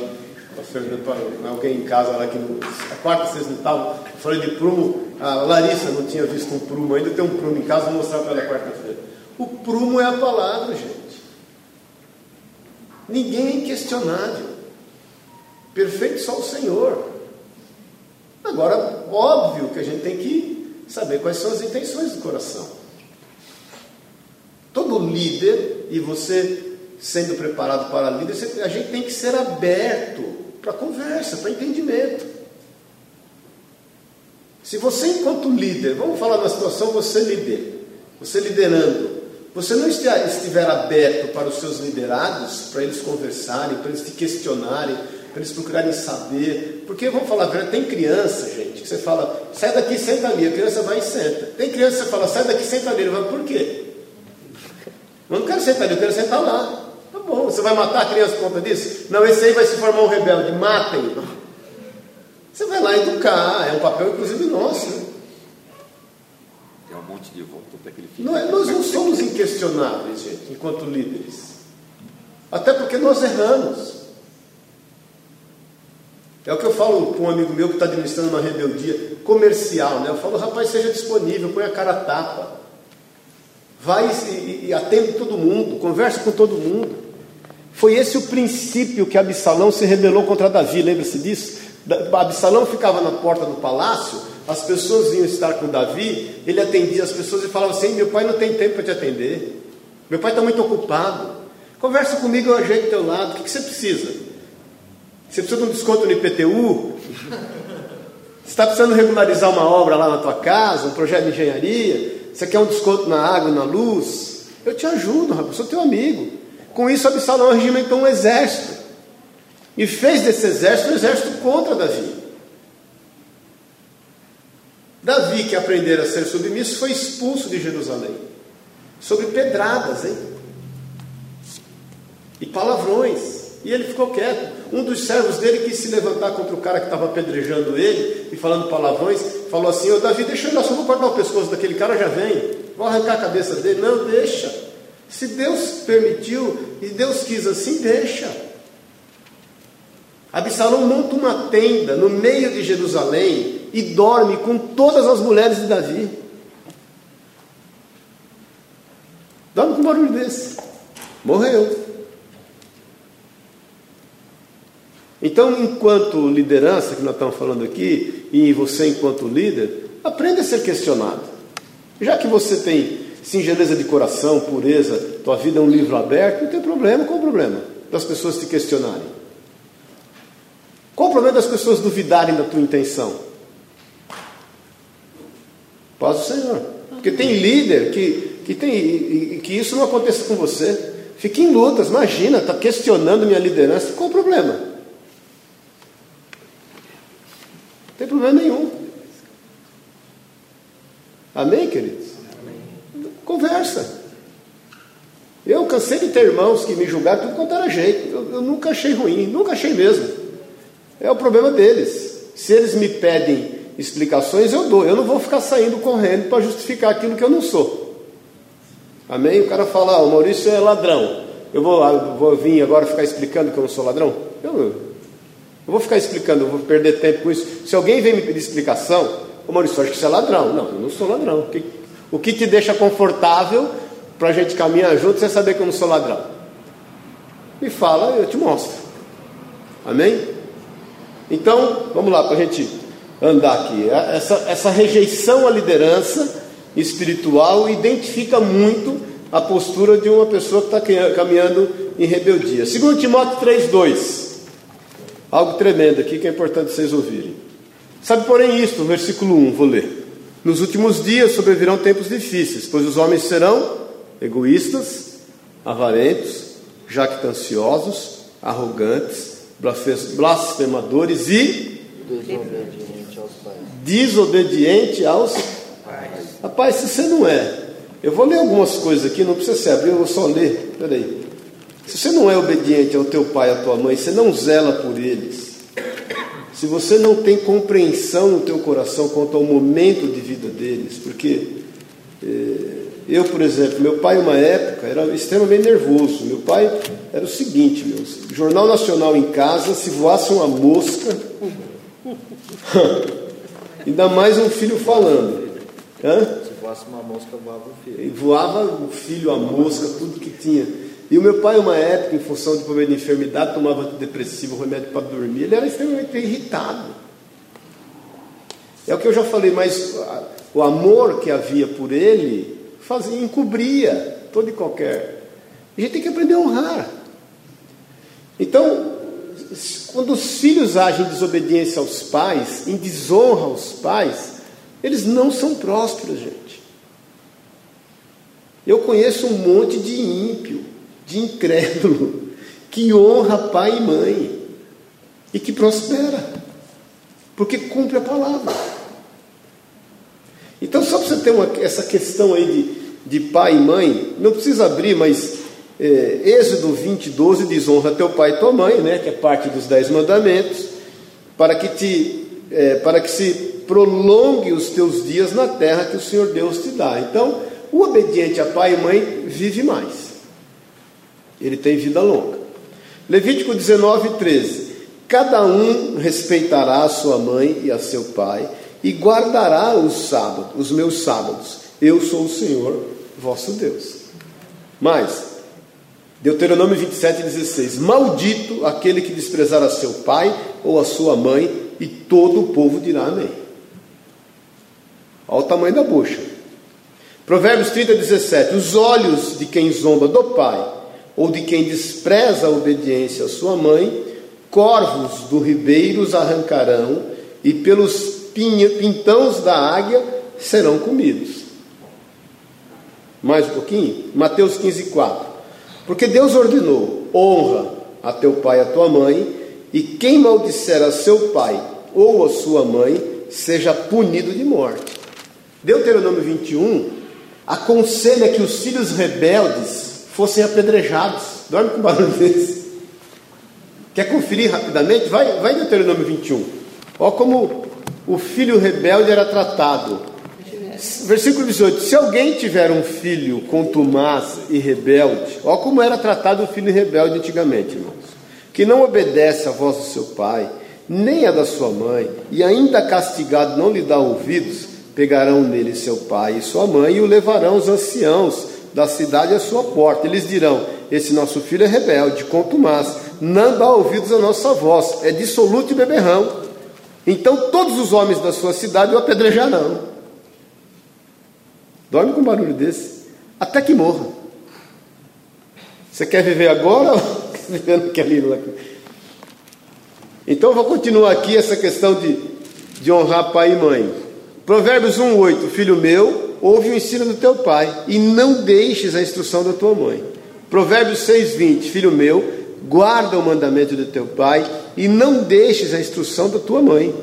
para alguém em casa lá que a quarta vocês estavam. Eu falei de prumo, a Larissa não tinha visto um prumo, ainda tem um prumo em casa, vou mostrar para ela quarta-feira. O prumo é a palavra, gente. Ninguém é inquestionável. Perfeito só o Senhor. Agora, óbvio que a gente tem que saber quais são as intenções do coração. Todo líder, e você sendo preparado para líder, a gente tem que ser aberto para conversa, para entendimento. Se você, enquanto líder, vamos falar da situação, você líder, você liderando, você não estiver aberto para os seus liderados, para eles conversarem, para eles te questionarem, para eles procurarem saber. Porque, vamos falar tem criança, gente, que você fala, sai daqui, senta ali, a criança vai e senta. Tem criança que você fala, sai daqui, senta ali, ele vai, por quê? Eu não quero sentar ali, eu quero sentar lá. Bom, você vai matar a criança por conta disso? Não, esse aí vai se formar um rebelde, matem. Você vai lá educar, é um papel inclusive nosso. Né? Tem um monte de volta daquele filho. Não, é, nós não somos inquestionáveis, gente, enquanto líderes. Até porque nós erramos. É o que eu falo com um amigo meu que está administrando uma rebeldia comercial, né? Eu falo, rapaz, seja disponível, põe a cara a tapa. Vai e, e atende todo mundo, conversa com todo mundo. Foi esse o princípio que Absalão se rebelou contra Davi, lembra-se disso? Absalão ficava na porta do palácio, as pessoas vinham estar com Davi, ele atendia as pessoas e falava assim: Meu pai não tem tempo para te atender, meu pai está muito ocupado. Conversa comigo, eu ajeito teu lado, o que, que você precisa? Você precisa de um desconto no IPTU? Você está precisando regularizar uma obra lá na tua casa, um projeto de engenharia? Você quer um desconto na água na luz? Eu te ajudo, rapaz, sou teu amigo. Com isso, Absalão regimentou um exército. E fez desse exército um exército contra Davi. Davi, que aprendera a ser submisso, foi expulso de Jerusalém. Sobre pedradas, hein? E palavrões. E ele ficou quieto. Um dos servos dele quis se levantar contra o cara que estava apedrejando ele e falando palavrões. Falou assim: Ô Davi, deixa eu, só vou cortar o pescoço daquele cara, já vem. Vou arrancar a cabeça dele. Não, deixa. Se Deus permitiu e Deus quis assim, deixa. Absalão monta uma tenda no meio de Jerusalém e dorme com todas as mulheres de Davi. Dorme com um barulho desse. Morreu. Então, enquanto liderança, que nós estamos falando aqui, e você enquanto líder, aprenda a ser questionado. Já que você tem singeleza de coração, pureza, tua vida é um livro aberto, não tem problema. Qual o problema das pessoas te questionarem? Qual o problema das pessoas duvidarem da tua intenção? Paz do Senhor. Porque tem líder que, que, tem, que isso não aconteça com você. Fique em lutas, imagina, está questionando minha liderança. Qual o problema? Não tem problema nenhum. Amém, queridos? Conversa. Eu cansei de ter irmãos que me julgaram tudo quanto era jeito. Eu, eu nunca achei ruim, nunca achei mesmo. É o problema deles. Se eles me pedem explicações, eu dou. Eu não vou ficar saindo correndo para justificar aquilo que eu não sou. Amém? O cara fala, ah, o Maurício é ladrão. Eu vou, eu vou vir agora ficar explicando que eu não sou ladrão? Eu, eu vou ficar explicando, eu vou perder tempo com isso. Se alguém vem me pedir explicação, ô Maurício, acho que você é ladrão. Não, eu não sou ladrão. O que, o que te deixa confortável para a gente caminhar junto sem saber que eu não sou ladrão? Me fala, eu te mostro. Amém? Então, vamos lá, para a gente andar aqui. Essa, essa rejeição à liderança espiritual identifica muito a postura de uma pessoa que está caminhando em rebeldia. Segundo Timóteo 3,2. algo tremendo aqui que é importante vocês ouvirem. Sabe, porém, isto, versículo 1, vou ler. Nos últimos dias sobrevirão tempos difíceis, pois os homens serão egoístas, avarentos, jactanciosos, arrogantes, blasfemadores e Desobediente aos pais. Rapaz, se você não é, eu vou ler algumas coisas aqui, não precisa se abrir, eu vou só ler. Peraí. Se você não é obediente ao teu pai e à tua mãe, você não zela por eles. Se você não tem compreensão no teu coração quanto ao momento de vida deles, porque eh, eu, por exemplo, meu pai, uma época, era extremamente nervoso. Meu pai era o seguinte, meu, Jornal Nacional em casa, se voasse uma mosca, ainda mais um filho falando. Hã? Se fosse uma mosca, voava o filho. E voava o filho, a mosca, tudo que tinha. E o meu pai, uma época, em função de problema de enfermidade, tomava antidepressivo, remédio para dormir. Ele era extremamente irritado. É o que eu já falei, mas o amor que havia por ele fazia, encobria todo e qualquer. A gente tem que aprender a honrar. Então, quando os filhos agem em desobediência aos pais, em desonra aos pais, eles não são prósperos, gente. Eu conheço um monte de ímpio, de incrédulo, que honra pai e mãe e que prospera, porque cumpre a palavra. Então, só para você ter uma, essa questão aí de, de pai e mãe, não precisa abrir, mas é, Êxodo 20, 12 diz: honra teu pai e tua mãe, né, que é parte dos dez mandamentos, para que, te, é, para que se prolongue os teus dias na terra que o Senhor Deus te dá. Então, o obediente a pai e mãe vive mais, ele tem vida longa. Levítico 19, 13: Cada um respeitará a sua mãe e a seu pai, e guardará os sábados, os meus sábados. Eu sou o Senhor vosso Deus. Mas, Deuteronômio 27, 16: Maldito aquele que desprezar a seu pai ou a sua mãe, e todo o povo dirá amém. Olha o tamanho da bucha. Provérbios 30, 17: Os olhos de quem zomba do pai, ou de quem despreza a obediência à sua mãe, corvos do ribeiro os arrancarão, e pelos pintãos da águia serão comidos. Mais um pouquinho? Mateus 15, 4. Porque Deus ordenou: honra a teu pai e a tua mãe, e quem maldisser a seu pai ou a sua mãe, seja punido de morte. Deuteronômio 21 aconselha que os filhos rebeldes fossem apedrejados. Dorme com barulho desse. Quer conferir rapidamente? Vai, vai em Deuteronômio 21. Olha como o filho rebelde era tratado. Versículo 18: Se alguém tiver um filho contumaz e rebelde, olha como era tratado o filho rebelde antigamente, irmãos, que não obedece à voz do seu pai, nem a da sua mãe, e ainda castigado não lhe dá ouvidos, pegarão nele seu pai e sua mãe e o levarão os anciãos da cidade à sua porta. Eles dirão: Esse nosso filho é rebelde, contumaz, não dá ouvidos à nossa voz, é dissoluto e beberrão. Então todos os homens da sua cidade o apedrejarão. Dorme com um barulho desse, até que morra. Você quer viver agora ou? Então eu vou continuar aqui essa questão de, de honrar pai e mãe. Provérbios 1,8: Filho meu, ouve o ensino do teu pai, e não deixes a instrução da tua mãe. Provérbios 6,20: Filho meu, guarda o mandamento do teu pai, e não deixes a instrução da tua mãe.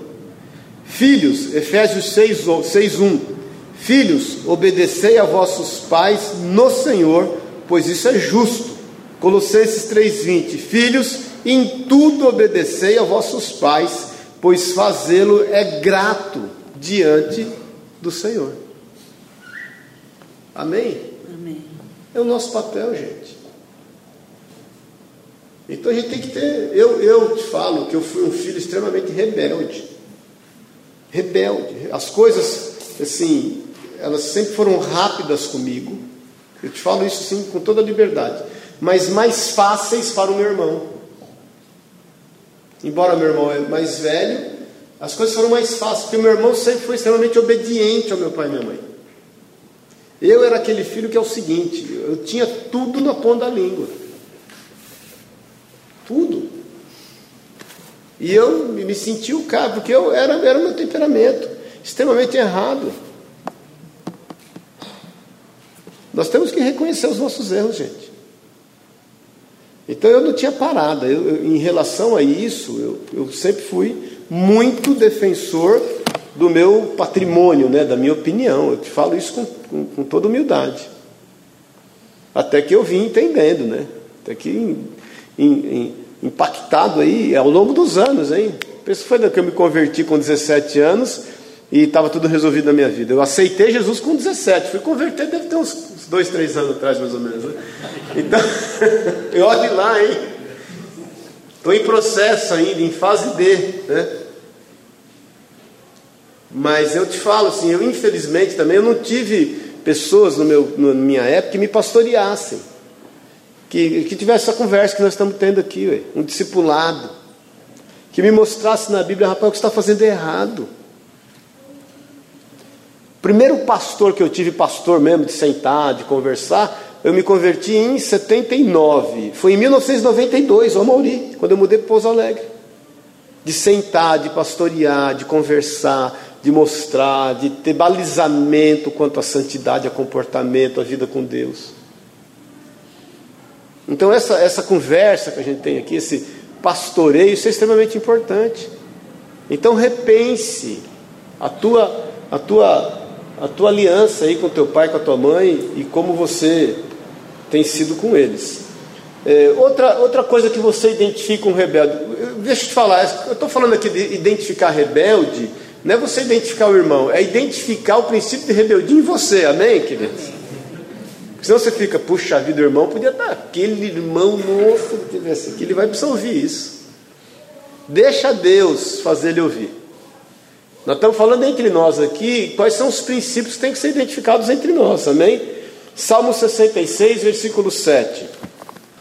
Filhos, Efésios 6,1: Filhos, obedecei a vossos pais no Senhor, pois isso é justo. Colossenses 3,20: Filhos, em tudo obedecei a vossos pais, pois fazê-lo é grato diante do Senhor. Amém? Amém. É o nosso papel, gente. Então a gente tem que ter. Eu, eu te falo que eu fui um filho extremamente rebelde. Rebelde. As coisas, assim, elas sempre foram rápidas comigo. Eu te falo isso assim com toda liberdade. Mas mais fáceis para o meu irmão. Embora meu irmão é mais velho, as coisas foram mais fáceis, porque meu irmão sempre foi extremamente obediente ao meu pai e minha mãe. Eu era aquele filho que é o seguinte: eu tinha tudo na ponta da língua. Tudo. E eu me senti o cara, porque eu era, era meu temperamento, extremamente errado. Nós temos que reconhecer os nossos erros, gente. Então eu não tinha parada. Eu, eu, em relação a isso, eu, eu sempre fui muito defensor do meu patrimônio, né, da minha opinião. Eu te falo isso com, com, com toda humildade. Até que eu vim entendendo, né? Até que impactado aí ao longo dos anos, hein? Pensa foi que eu me converti com 17 anos e estava tudo resolvido na minha vida. Eu aceitei Jesus com 17, fui converter, deve ter uns, uns dois, três anos atrás, mais ou menos. Né? Então, eu olhe lá, hein? Estou em processo ainda, em fase D, né? Mas eu te falo assim, eu infelizmente também eu não tive pessoas no meu, na minha época que me pastoreassem, que, que tivesse essa conversa que nós estamos tendo aqui, ué, um discipulado, que me mostrasse na Bíblia, rapaz, o que está fazendo errado. Primeiro pastor que eu tive, pastor mesmo, de sentar, de conversar, eu me converti em 79. Foi em 1992, ó Mauri, quando eu mudei para Pouso Alegre. De sentar, de pastorear, de conversar, de mostrar, de ter balizamento quanto à santidade, a comportamento, a vida com Deus. Então, essa, essa conversa que a gente tem aqui, esse pastoreio, isso é extremamente importante. Então, repense a tua, a tua, a tua aliança aí com teu pai, com a tua mãe e como você tem sido com eles. É, outra, outra coisa que você identifica um rebelde, deixa eu te falar, eu estou falando aqui de identificar rebelde não é você identificar o irmão, é identificar o princípio de rebeldia em você, amém, queridos? Porque senão você fica, puxa vida, o irmão podia estar, aquele irmão novo que tivesse aqui, ele vai precisar ouvir isso. Deixa Deus fazer ele ouvir. Nós estamos falando entre nós aqui, quais são os princípios que têm que ser identificados entre nós, amém? Salmo 66, versículo 7.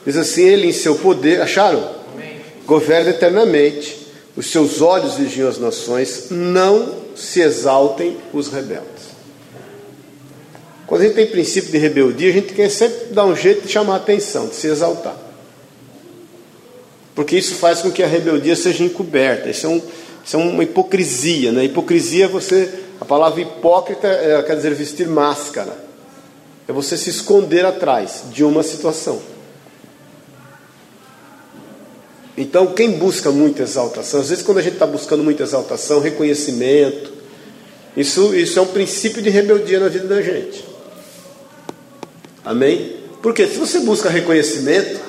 Diz assim: Ele em seu poder, acharam? Amém. Governa eternamente os seus olhos vigiam as nações, não se exaltem os rebeldes. Quando a gente tem princípio de rebeldia, a gente quer sempre dar um jeito de chamar a atenção, de se exaltar. Porque isso faz com que a rebeldia seja encoberta. Isso é, um, isso é uma hipocrisia. Né? Hipocrisia, você, a palavra hipócrita é, quer dizer vestir máscara. É você se esconder atrás de uma situação. Então, quem busca muita exaltação, às vezes quando a gente está buscando muita exaltação, reconhecimento, isso, isso é um princípio de rebeldia na vida da gente. Amém? Porque se você busca reconhecimento,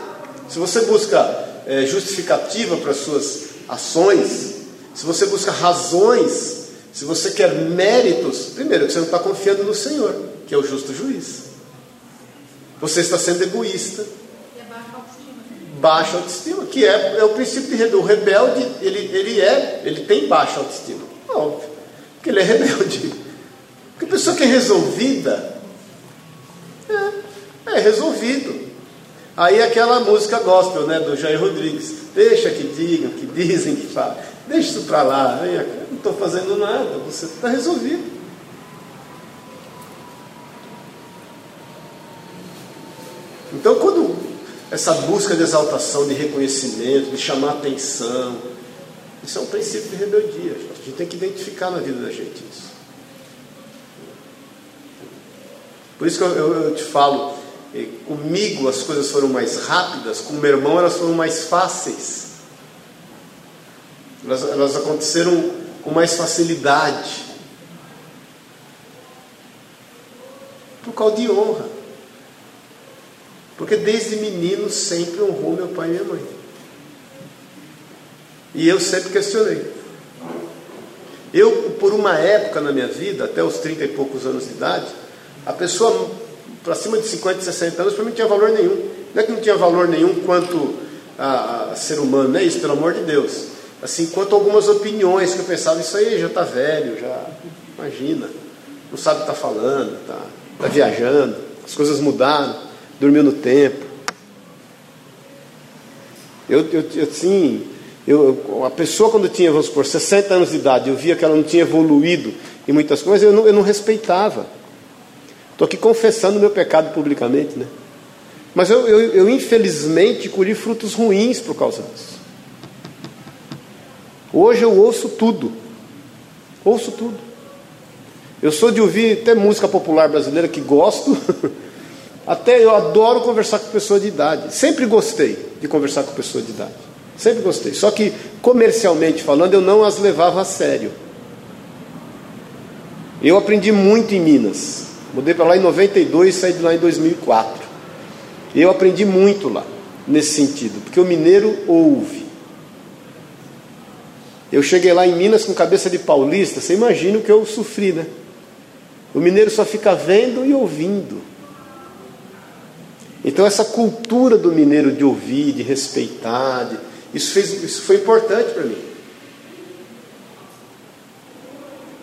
se você busca é, justificativa para as suas ações, se você busca razões, se você quer méritos, primeiro você não está confiando no Senhor, que é o justo juiz. Você está sendo egoísta baixa autoestima, que é, é o princípio de rebelde, ele, ele é, ele tem baixa autoestima. Óbvio, porque ele é rebelde. Porque a pessoa que é resolvida é, é resolvido. Aí aquela música gospel né, do Jair Rodrigues, deixa que digam, que dizem, que falam, deixa isso para lá, não estou fazendo nada, você está resolvido. Então quando essa busca de exaltação, de reconhecimento, de chamar atenção. Isso é um princípio de rebeldia. A gente tem que identificar na vida da gente isso. Por isso que eu, eu, eu te falo, eh, comigo as coisas foram mais rápidas, com meu irmão elas foram mais fáceis. Elas, elas aconteceram com mais facilidade. Por causa de honra. Porque desde menino sempre honrou meu pai e minha mãe. E eu sempre questionei. Eu, por uma época na minha vida, até os 30 e poucos anos de idade, a pessoa para cima de 50, 60 anos, para mim não tinha valor nenhum. Não é que não tinha valor nenhum quanto a, a ser humano, não é isso, pelo amor de Deus. Assim, quanto algumas opiniões que eu pensava, isso aí já está velho, já imagina, não sabe o que está falando, está tá viajando, as coisas mudaram dormiu no tempo. Eu, eu, assim, eu, a pessoa quando tinha, vamos supor, 60 anos de idade, eu via que ela não tinha evoluído em muitas coisas, eu não, eu não respeitava. Estou aqui confessando meu pecado publicamente, né? Mas eu, eu, eu, infelizmente colhi frutos ruins por causa disso. Hoje eu ouço tudo. Ouço tudo. Eu sou de ouvir até música popular brasileira que gosto. Até eu adoro conversar com pessoa de idade. Sempre gostei de conversar com pessoa de idade. Sempre gostei. Só que comercialmente falando, eu não as levava a sério. Eu aprendi muito em Minas. Mudei para lá em 92 e saí de lá em 2004. Eu aprendi muito lá, nesse sentido, porque o mineiro ouve. Eu cheguei lá em Minas com cabeça de paulista, você imagina o que eu sofri, né? O mineiro só fica vendo e ouvindo. Então, essa cultura do mineiro de ouvir, de respeitar, de, isso, fez, isso foi importante para mim.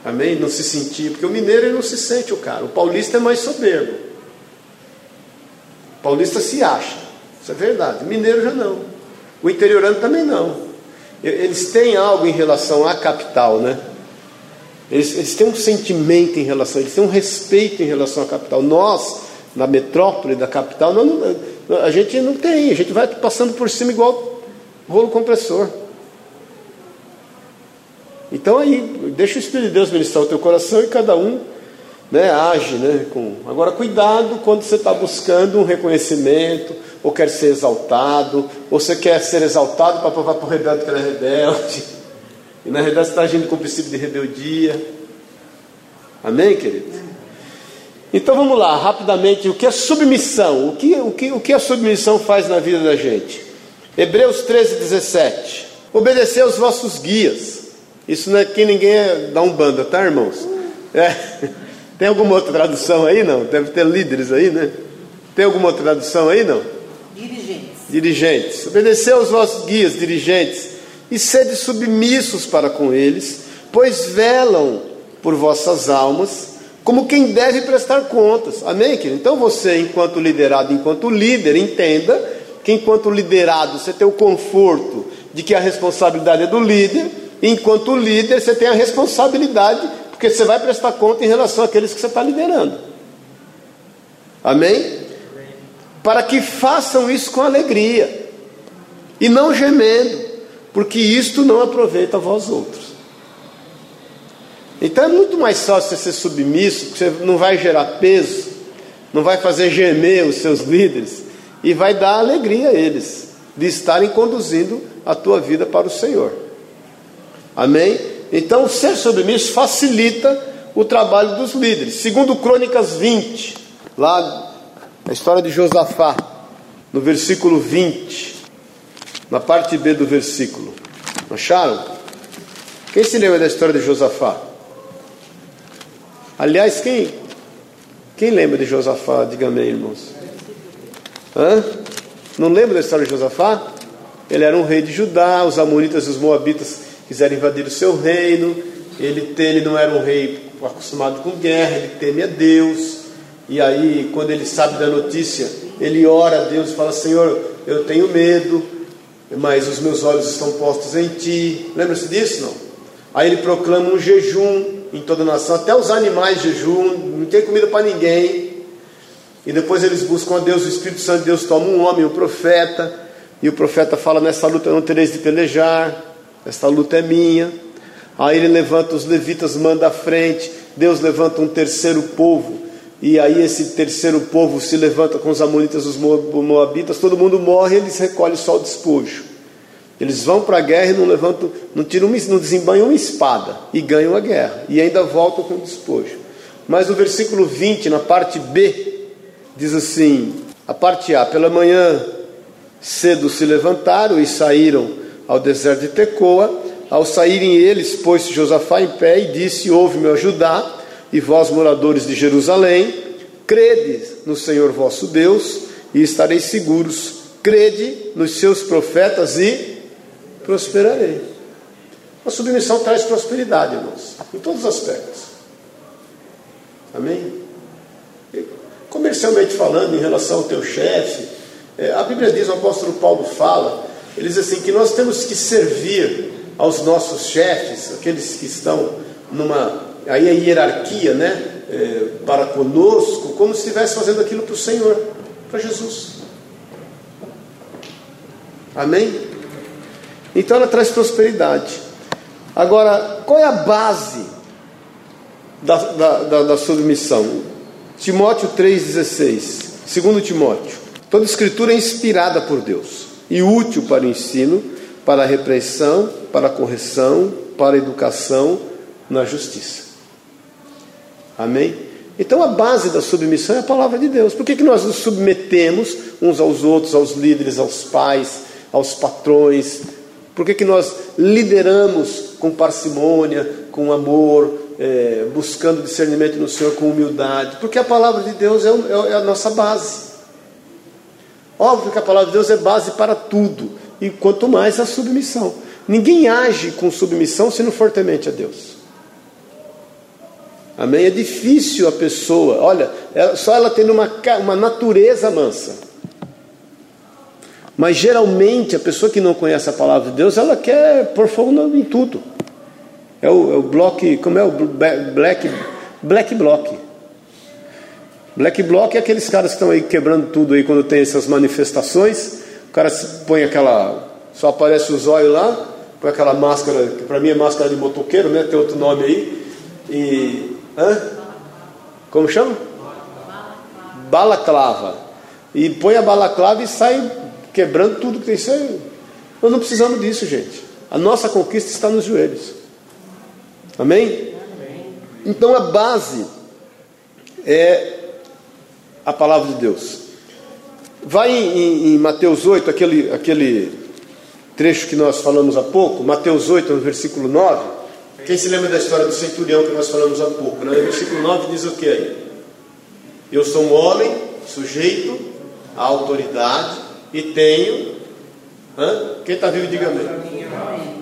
Amém? Não se sentir, porque o mineiro ele não se sente o cara, o paulista é mais soberbo. O paulista se acha, isso é verdade. O mineiro já não. O interiorano também não. Eles têm algo em relação à capital, né? Eles, eles têm um sentimento em relação, eles têm um respeito em relação à capital. Nós, na metrópole da capital, não, a gente não tem, a gente vai passando por cima igual rolo compressor. Então aí, deixa o Espírito de Deus ministrar o teu coração e cada um né, age. Né, com... Agora, cuidado quando você está buscando um reconhecimento, ou quer ser exaltado, ou você quer ser exaltado para provar para o rebelde que ele é rebelde, e na realidade você está agindo com o princípio de rebeldia. Amém, querido? Então vamos lá, rapidamente, o que é submissão? O que, o que, o que a submissão faz na vida da gente? Hebreus 13, 17. Obedecer aos vossos guias. Isso não é que ninguém é da Umbanda, tá, irmãos? É. Tem alguma outra tradução aí? Não? Deve ter líderes aí, né? Tem alguma outra tradução aí? Não? Dirigentes. Dirigentes. Obedecer aos vossos guias, dirigentes, e sede submissos para com eles, pois velam por vossas almas como quem deve prestar contas. Amém, querido? Então você, enquanto liderado, enquanto líder, entenda que enquanto liderado você tem o conforto de que a responsabilidade é do líder, e enquanto líder você tem a responsabilidade, porque você vai prestar conta em relação àqueles que você está liderando. Amém? Para que façam isso com alegria e não gemendo, porque isto não aproveita vós outros. Então é muito mais fácil você ser submisso, porque você não vai gerar peso, não vai fazer gemer os seus líderes e vai dar alegria a eles de estarem conduzindo a tua vida para o Senhor. Amém? Então, ser submisso facilita o trabalho dos líderes. Segundo Crônicas 20, lá a história de Josafá, no versículo 20, na parte B do versículo. Acharam? Quem se lembra da história de Josafá? Aliás, quem, quem lembra de Josafá? Diga amém, irmãos. Hã? Não lembra da história de Josafá? Ele era um rei de Judá, os amonitas e os moabitas quiseram invadir o seu reino. Ele, ele não era um rei acostumado com guerra, ele teme a Deus. E aí, quando ele sabe da notícia, ele ora a Deus e fala: Senhor, eu tenho medo, mas os meus olhos estão postos em ti. Lembra-se disso? Não? Aí ele proclama um jejum em toda a nação, até os animais jejum, não tem comida para ninguém. E depois eles buscam a Deus, o Espírito Santo de Deus toma um homem, um profeta, e o profeta fala: Nessa luta não tereis de pelejar, esta luta é minha. Aí ele levanta os levitas, manda à frente, Deus levanta um terceiro povo, e aí esse terceiro povo se levanta com os amonitas, os moabitas, todo mundo morre, eles recolhem só o despojo. Eles vão para a guerra e não levantam, não tiram, não desembanham uma espada e ganham a guerra e ainda voltam com despojo. Mas o versículo 20, na parte B, diz assim: a parte A, pela manhã cedo se levantaram e saíram ao deserto de Tecoa. Ao saírem eles, pôs-se Josafá em pé e disse: Ouve-me ajudar, e vós, moradores de Jerusalém, crede no Senhor vosso Deus e estareis seguros. Crede nos seus profetas e prosperarei. A submissão traz prosperidade, irmãos, em todos os aspectos. Amém? Comercialmente falando, em relação ao teu chefe, é, a Bíblia diz, o apóstolo Paulo fala, ele diz assim, que nós temos que servir aos nossos chefes, aqueles que estão numa, aí a hierarquia, né, é, para conosco, como se estivesse fazendo aquilo para o Senhor, para Jesus. Amém? Então ela traz prosperidade. Agora, qual é a base da, da, da, da submissão? Timóteo 3,16. Segundo Timóteo. Toda escritura é inspirada por Deus e útil para o ensino, para a repreensão, para a correção, para a educação na justiça. Amém? Então a base da submissão é a palavra de Deus. Por que, que nós nos submetemos uns aos outros, aos líderes, aos pais, aos patrões? Por que, que nós lideramos com parcimônia, com amor, é, buscando discernimento no Senhor com humildade? Porque a palavra de Deus é, é, é a nossa base. Óbvio que a palavra de Deus é base para tudo, e quanto mais a submissão. Ninguém age com submissão se não for temente a Deus. Amém? É difícil a pessoa, olha, só ela tendo uma, uma natureza mansa. Mas geralmente a pessoa que não conhece a palavra de Deus, ela quer pôr fogo em tudo. É o, é o bloco, como é o black, black block. Black block é aqueles caras que estão aí quebrando tudo aí quando tem essas manifestações. O cara põe aquela. Só aparece os olhos lá, põe aquela máscara, que para mim é máscara de motoqueiro, né? Tem outro nome aí. E. Hã? Como chama? Balaclava. E põe a balaclava e sai quebrando tudo que tem. Aí. Nós não precisamos disso, gente. A nossa conquista está nos joelhos. Amém? Então a base é a palavra de Deus. Vai em, em, em, Mateus 8, aquele, aquele trecho que nós falamos há pouco, Mateus 8, no versículo 9. Quem se lembra da história do centurião que nós falamos há pouco? Né? No versículo 9 diz o que aí? Eu sou um homem sujeito à autoridade e tenho. Hã? Quem está vivo, diga amém.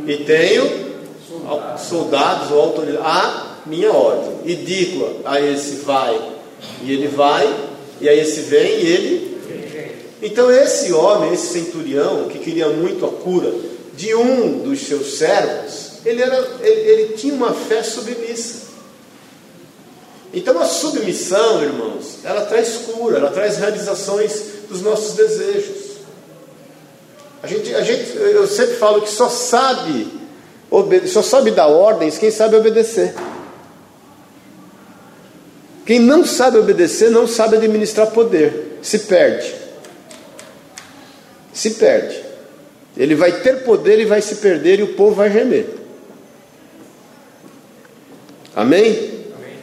E tenho soldados ou autoridade a minha ordem. E digo a esse vai, e ele vai, e aí esse vem e ele. Então esse homem, esse centurião, que queria muito a cura de um dos seus servos, ele, era, ele, ele tinha uma fé submissa. Então a submissão, irmãos, ela traz cura, ela traz realizações dos nossos desejos. A gente, a gente, eu sempre falo que só sabe, só sabe dar ordens quem sabe obedecer. Quem não sabe obedecer não sabe administrar poder, se perde. Se perde. Ele vai ter poder e vai se perder e o povo vai gemer. Amém? Amém.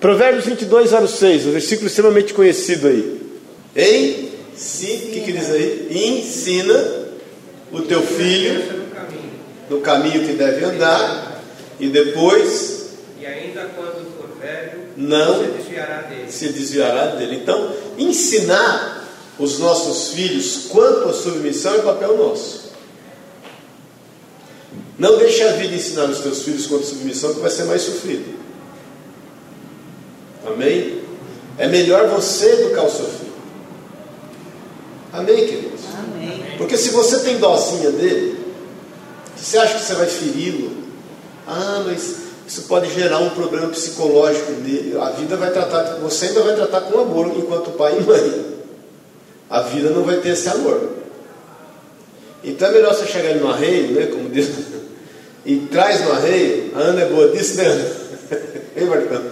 Provérbios 22, 06, um versículo extremamente conhecido aí. Em si, o que, que diz aí? Ensina o teu filho no caminho que deve andar, e depois. E ainda quando não se desviará dele. Se desviará dele. Então, ensinar os nossos filhos quanto à submissão é papel nosso. Não deixe a vida ensinar os teus filhos quanto à submissão, que vai ser mais sofrido. Amém? É melhor você educar o seu filho. Amém, queridos? Amém. Porque se você tem dozinha dele, você acha que você vai feri-lo? Ah, mas isso pode gerar um problema psicológico dele. A vida vai tratar, você ainda vai tratar com amor enquanto pai e mãe. A vida não vai ter esse amor. Então é melhor você chegar no arreio, né, como diz, e traz no arreio, a Ana é boa disso, né, Ana? Hein, Marcão?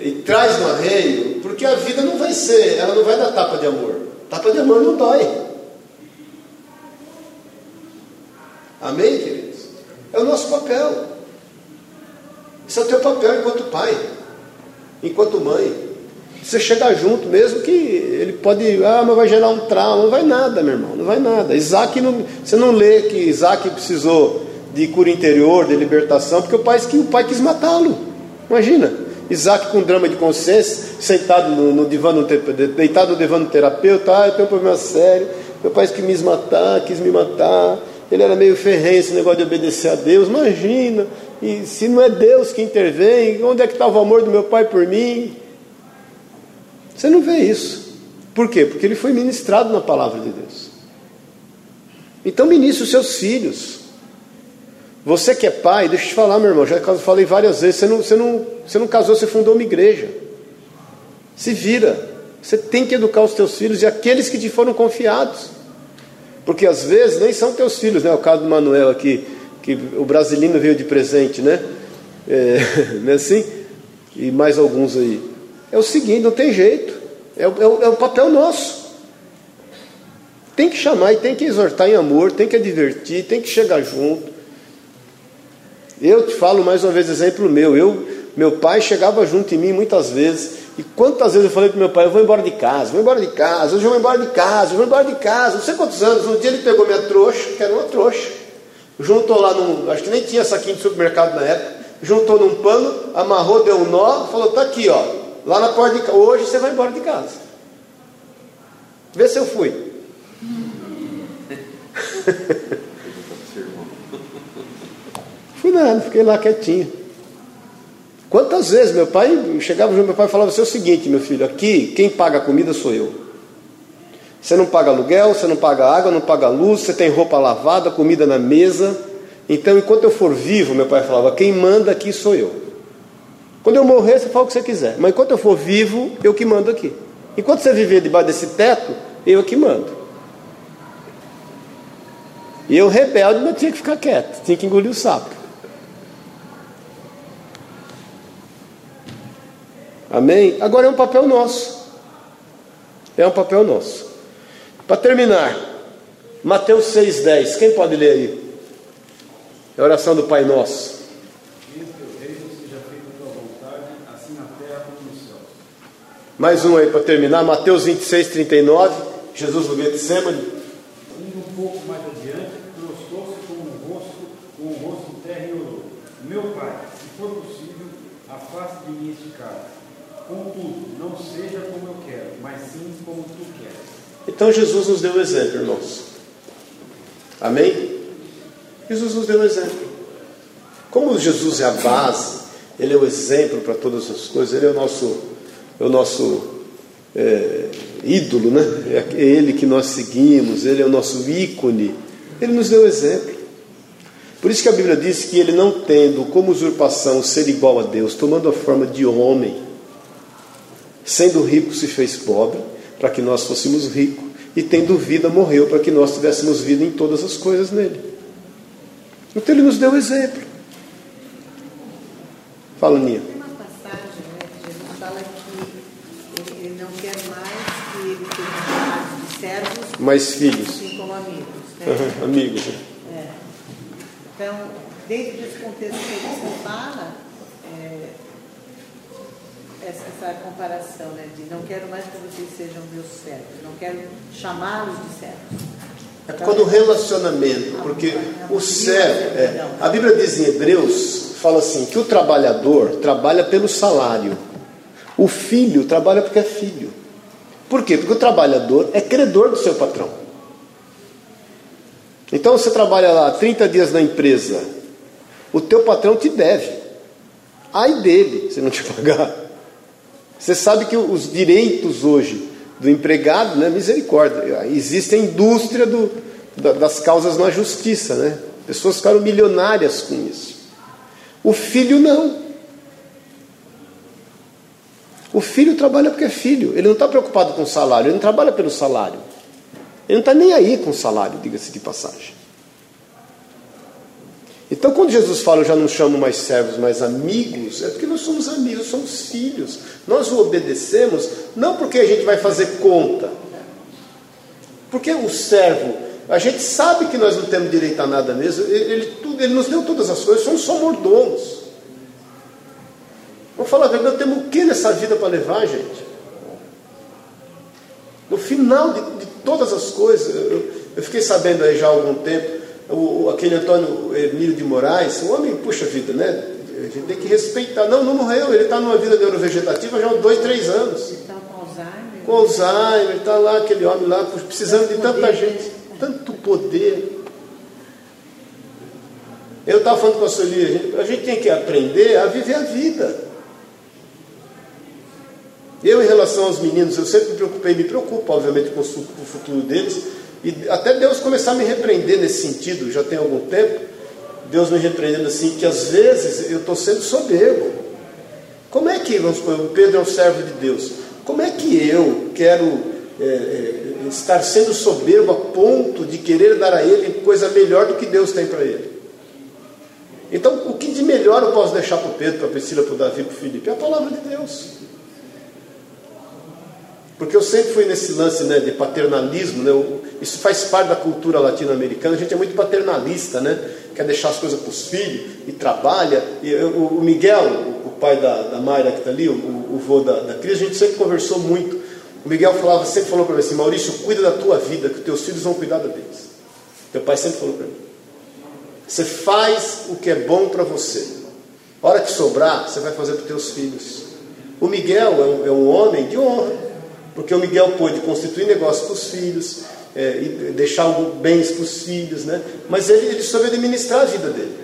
E traz no arreio, porque a vida não vai ser, ela não vai dar tapa de amor. Tapa de amor não dói. Amém, queridos? É o nosso papel. Isso é o teu papel enquanto pai, enquanto mãe. Você chegar junto, mesmo que ele pode, ah, mas vai gerar um trauma, não vai nada, meu irmão, não vai nada. Isaac, não, você não lê que Isaac precisou de cura interior, de libertação, porque o pai, o pai quis matá-lo. Imagina, Isaac com drama de consciência, sentado no, no divã, no, deitado no divã do terapeuta, ah, eu tenho um problema sério, meu pai quis me matar, quis me matar, ele era meio ferrenho esse negócio de obedecer a Deus, imagina, e se não é Deus que intervém, onde é que estava o amor do meu pai por mim? Você não vê isso. Por quê? Porque ele foi ministrado na palavra de Deus. Então ministre os seus filhos. Você que é pai, deixa eu te falar, meu irmão, já falei várias vezes, você não, você não, você não casou, você fundou uma igreja. Se vira. Você tem que educar os teus filhos e aqueles que te foram confiados. Porque às vezes nem são teus filhos, né? O caso do Manuel aqui que o brasileiro veio de presente, né? É, não é assim? E mais alguns aí. É o seguinte, não tem jeito. É, é é o papel nosso. Tem que chamar e tem que exortar em amor, tem que advertir, tem que chegar junto. Eu te falo mais uma vez exemplo meu. Eu, meu pai chegava junto em mim muitas vezes. E quantas vezes eu falei para meu pai, eu vou embora de casa, vou embora de casa, hoje eu vou embora de casa, eu vou embora de casa, não sei quantos anos. Um dia ele pegou minha trouxa, que era uma trouxa, juntou lá num, acho que nem tinha saquinho de supermercado na época, juntou num pano, amarrou, deu um nó, falou, tá aqui, ó, lá na porta de casa, hoje você vai embora de casa. Vê se eu fui. Fui nada, fiquei lá quietinho. Quantas vezes meu pai chegava junto, meu pai falava assim, é o seguinte, meu filho, aqui quem paga a comida sou eu. Você não paga aluguel, você não paga água, não paga luz, você tem roupa lavada, comida na mesa. Então, enquanto eu for vivo, meu pai falava, quem manda aqui sou eu. Quando eu morrer, você fala o que você quiser. Mas enquanto eu for vivo, eu que mando aqui. Enquanto você viver debaixo desse teto, eu que mando. E eu rebelde, mas tinha que ficar quieto, tinha que engolir o sapo. Amém? Agora é um papel nosso. É um papel nosso. Para terminar, Mateus 6,10. Quem pode ler aí? É a oração do Pai Nosso. Mais um aí para terminar. Mateus 26, 39. Jesus no Getsemane. Indo um pouco mais adiante, prostou-se com o rosto, com o rosto em terra e orou. Meu pai, se for possível, afaste de mim este cálice. Contudo, não seja como eu quero, mas sim como tu queres. Então Jesus nos deu o exemplo, irmãos. Amém? Jesus nos deu o exemplo. Como Jesus é a base, Ele é o exemplo para todas as coisas, Ele é o nosso, é o nosso é, ídolo, né? É Ele que nós seguimos, Ele é o nosso ícone. Ele nos deu o exemplo. Por isso que a Bíblia diz que Ele não tendo como usurpação ser igual a Deus, tomando a forma de homem, sendo rico se fez pobre, para que nós fôssemos ricos, e tendo vida morreu para que nós tivéssemos vida em todas as coisas nele. Então ele nos deu exemplo. Fala, Nia. Tem uma passagem né, que Jesus fala que ele, ele não quer mais que chamados de servos, Mais filhos. assim como amigos. Né? Aham, amigos. né? É. Então, dentro desse contexto que você fala, é, essa, comparação né, de não quero mais que vocês sejam meus servos, não quero chamá-los de servos. É por causa do relacionamento, porque o servo, é, a Bíblia diz em Hebreus, fala assim, que o trabalhador trabalha pelo salário, o filho trabalha porque é filho. Por quê? Porque o trabalhador é credor do seu patrão. Então você trabalha lá 30 dias na empresa, o teu patrão te deve. Ai dele se não te pagar. Você sabe que os direitos hoje do empregado, né, misericórdia, existe a indústria do, da- das causas na justiça, né? Pessoas ficaram milionárias com isso. O filho não. O filho trabalha porque é filho, ele não está preocupado com o salário, ele não trabalha pelo salário. Ele não está nem aí com o salário, diga-se de passagem. Então, quando Jesus fala, eu já não chamo mais servos, mas amigos, é porque nós somos amigos, somos filhos. Nós o obedecemos, não porque a gente vai fazer conta. Porque o servo, a gente sabe que nós não temos direito a nada mesmo, ele, ele, ele nos deu todas as coisas, somos só mordomos. Vamos falar a verdade, temos o que nessa vida para levar, gente? No final de, de todas as coisas, eu, eu fiquei sabendo aí já há algum tempo, o, aquele Antônio Emílio de Moraes, um homem, puxa vida, né? A gente tem que respeitar. Não, não morreu, ele está numa vida neurovegetativa já há dois, três anos. Então, com Alzheimer. Com Alzheimer, está lá aquele homem lá, precisando de tanta gente, tanto poder. Eu estava falando com a Sueli, a gente, a gente tem que aprender a viver a vida. Eu, em relação aos meninos, eu sempre me preocupei, me preocupo, obviamente, com o futuro deles, e até Deus começar a me repreender nesse sentido, já tem algum tempo, Deus me repreendendo assim, que às vezes eu estou sendo soberbo. Como é que, vamos supor, o Pedro é um servo de Deus, como é que eu quero é, é, estar sendo soberbo a ponto de querer dar a ele coisa melhor do que Deus tem para ele? Então, o que de melhor eu posso deixar para o Pedro, para a Priscila, para o Davi, para o Felipe? É a palavra de Deus. Porque eu sempre fui nesse lance né, de paternalismo, né, isso faz parte da cultura latino-americana, a gente é muito paternalista, né, quer deixar as coisas para os filhos e trabalha. E eu- o, Miguel, o, pai da, da Mayra que está ali, o, o vô da, da Cris, a gente sempre conversou muito. O Miguel falava, sempre falou para mim assim: Maurício, cuida da tua vida, que teus filhos vão cuidar da deles. Teu pai sempre falou para mim. Você faz o que é bom para você. A hora que sobrar, você vai fazer para os teus filhos. O Miguel é um, é um homem de honra, porque o Miguel pôde constituir negócio para os filhos, é, e deixar bens para os filhos, né? mas ele, ele soube administrar a vida dele.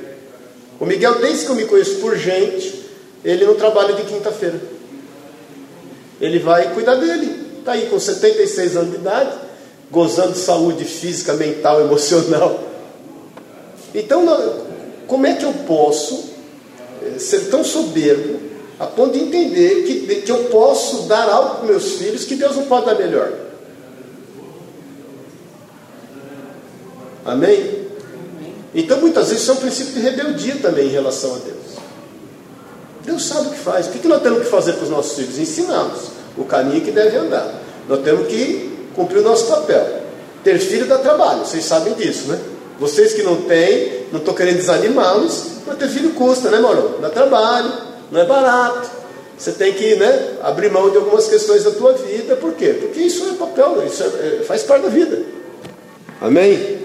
O Miguel, desde que eu me conheço por gente, ele não trabalha de quinta-feira. Ele vai cuidar dele. Está aí com 76 anos de idade, gozando de saúde física, mental, emocional. Então, como é que eu posso eh, ser tão soberbo a ponto de entender que, que eu posso dar algo para meus filhos que Deus não pode dar melhor? Amém? Então, muitas vezes, isso é um princípio de rebeldia também em relação a Deus. Deus sabe o que faz. O que nós temos que fazer para os nossos filhos? Ensiná-los o caminho que deve andar. Nós temos que cumprir o nosso papel. Ter filho dá trabalho, vocês sabem disso, né? Vocês que não têm, não estou querendo desanimá-los, mas ter filho custa, né, Mauro? Dá trabalho, não é barato. Você tem que né, abrir mão de algumas questões da tua vida. Por quê? Porque isso é papel, isso é- é- faz parte da vida. Amém?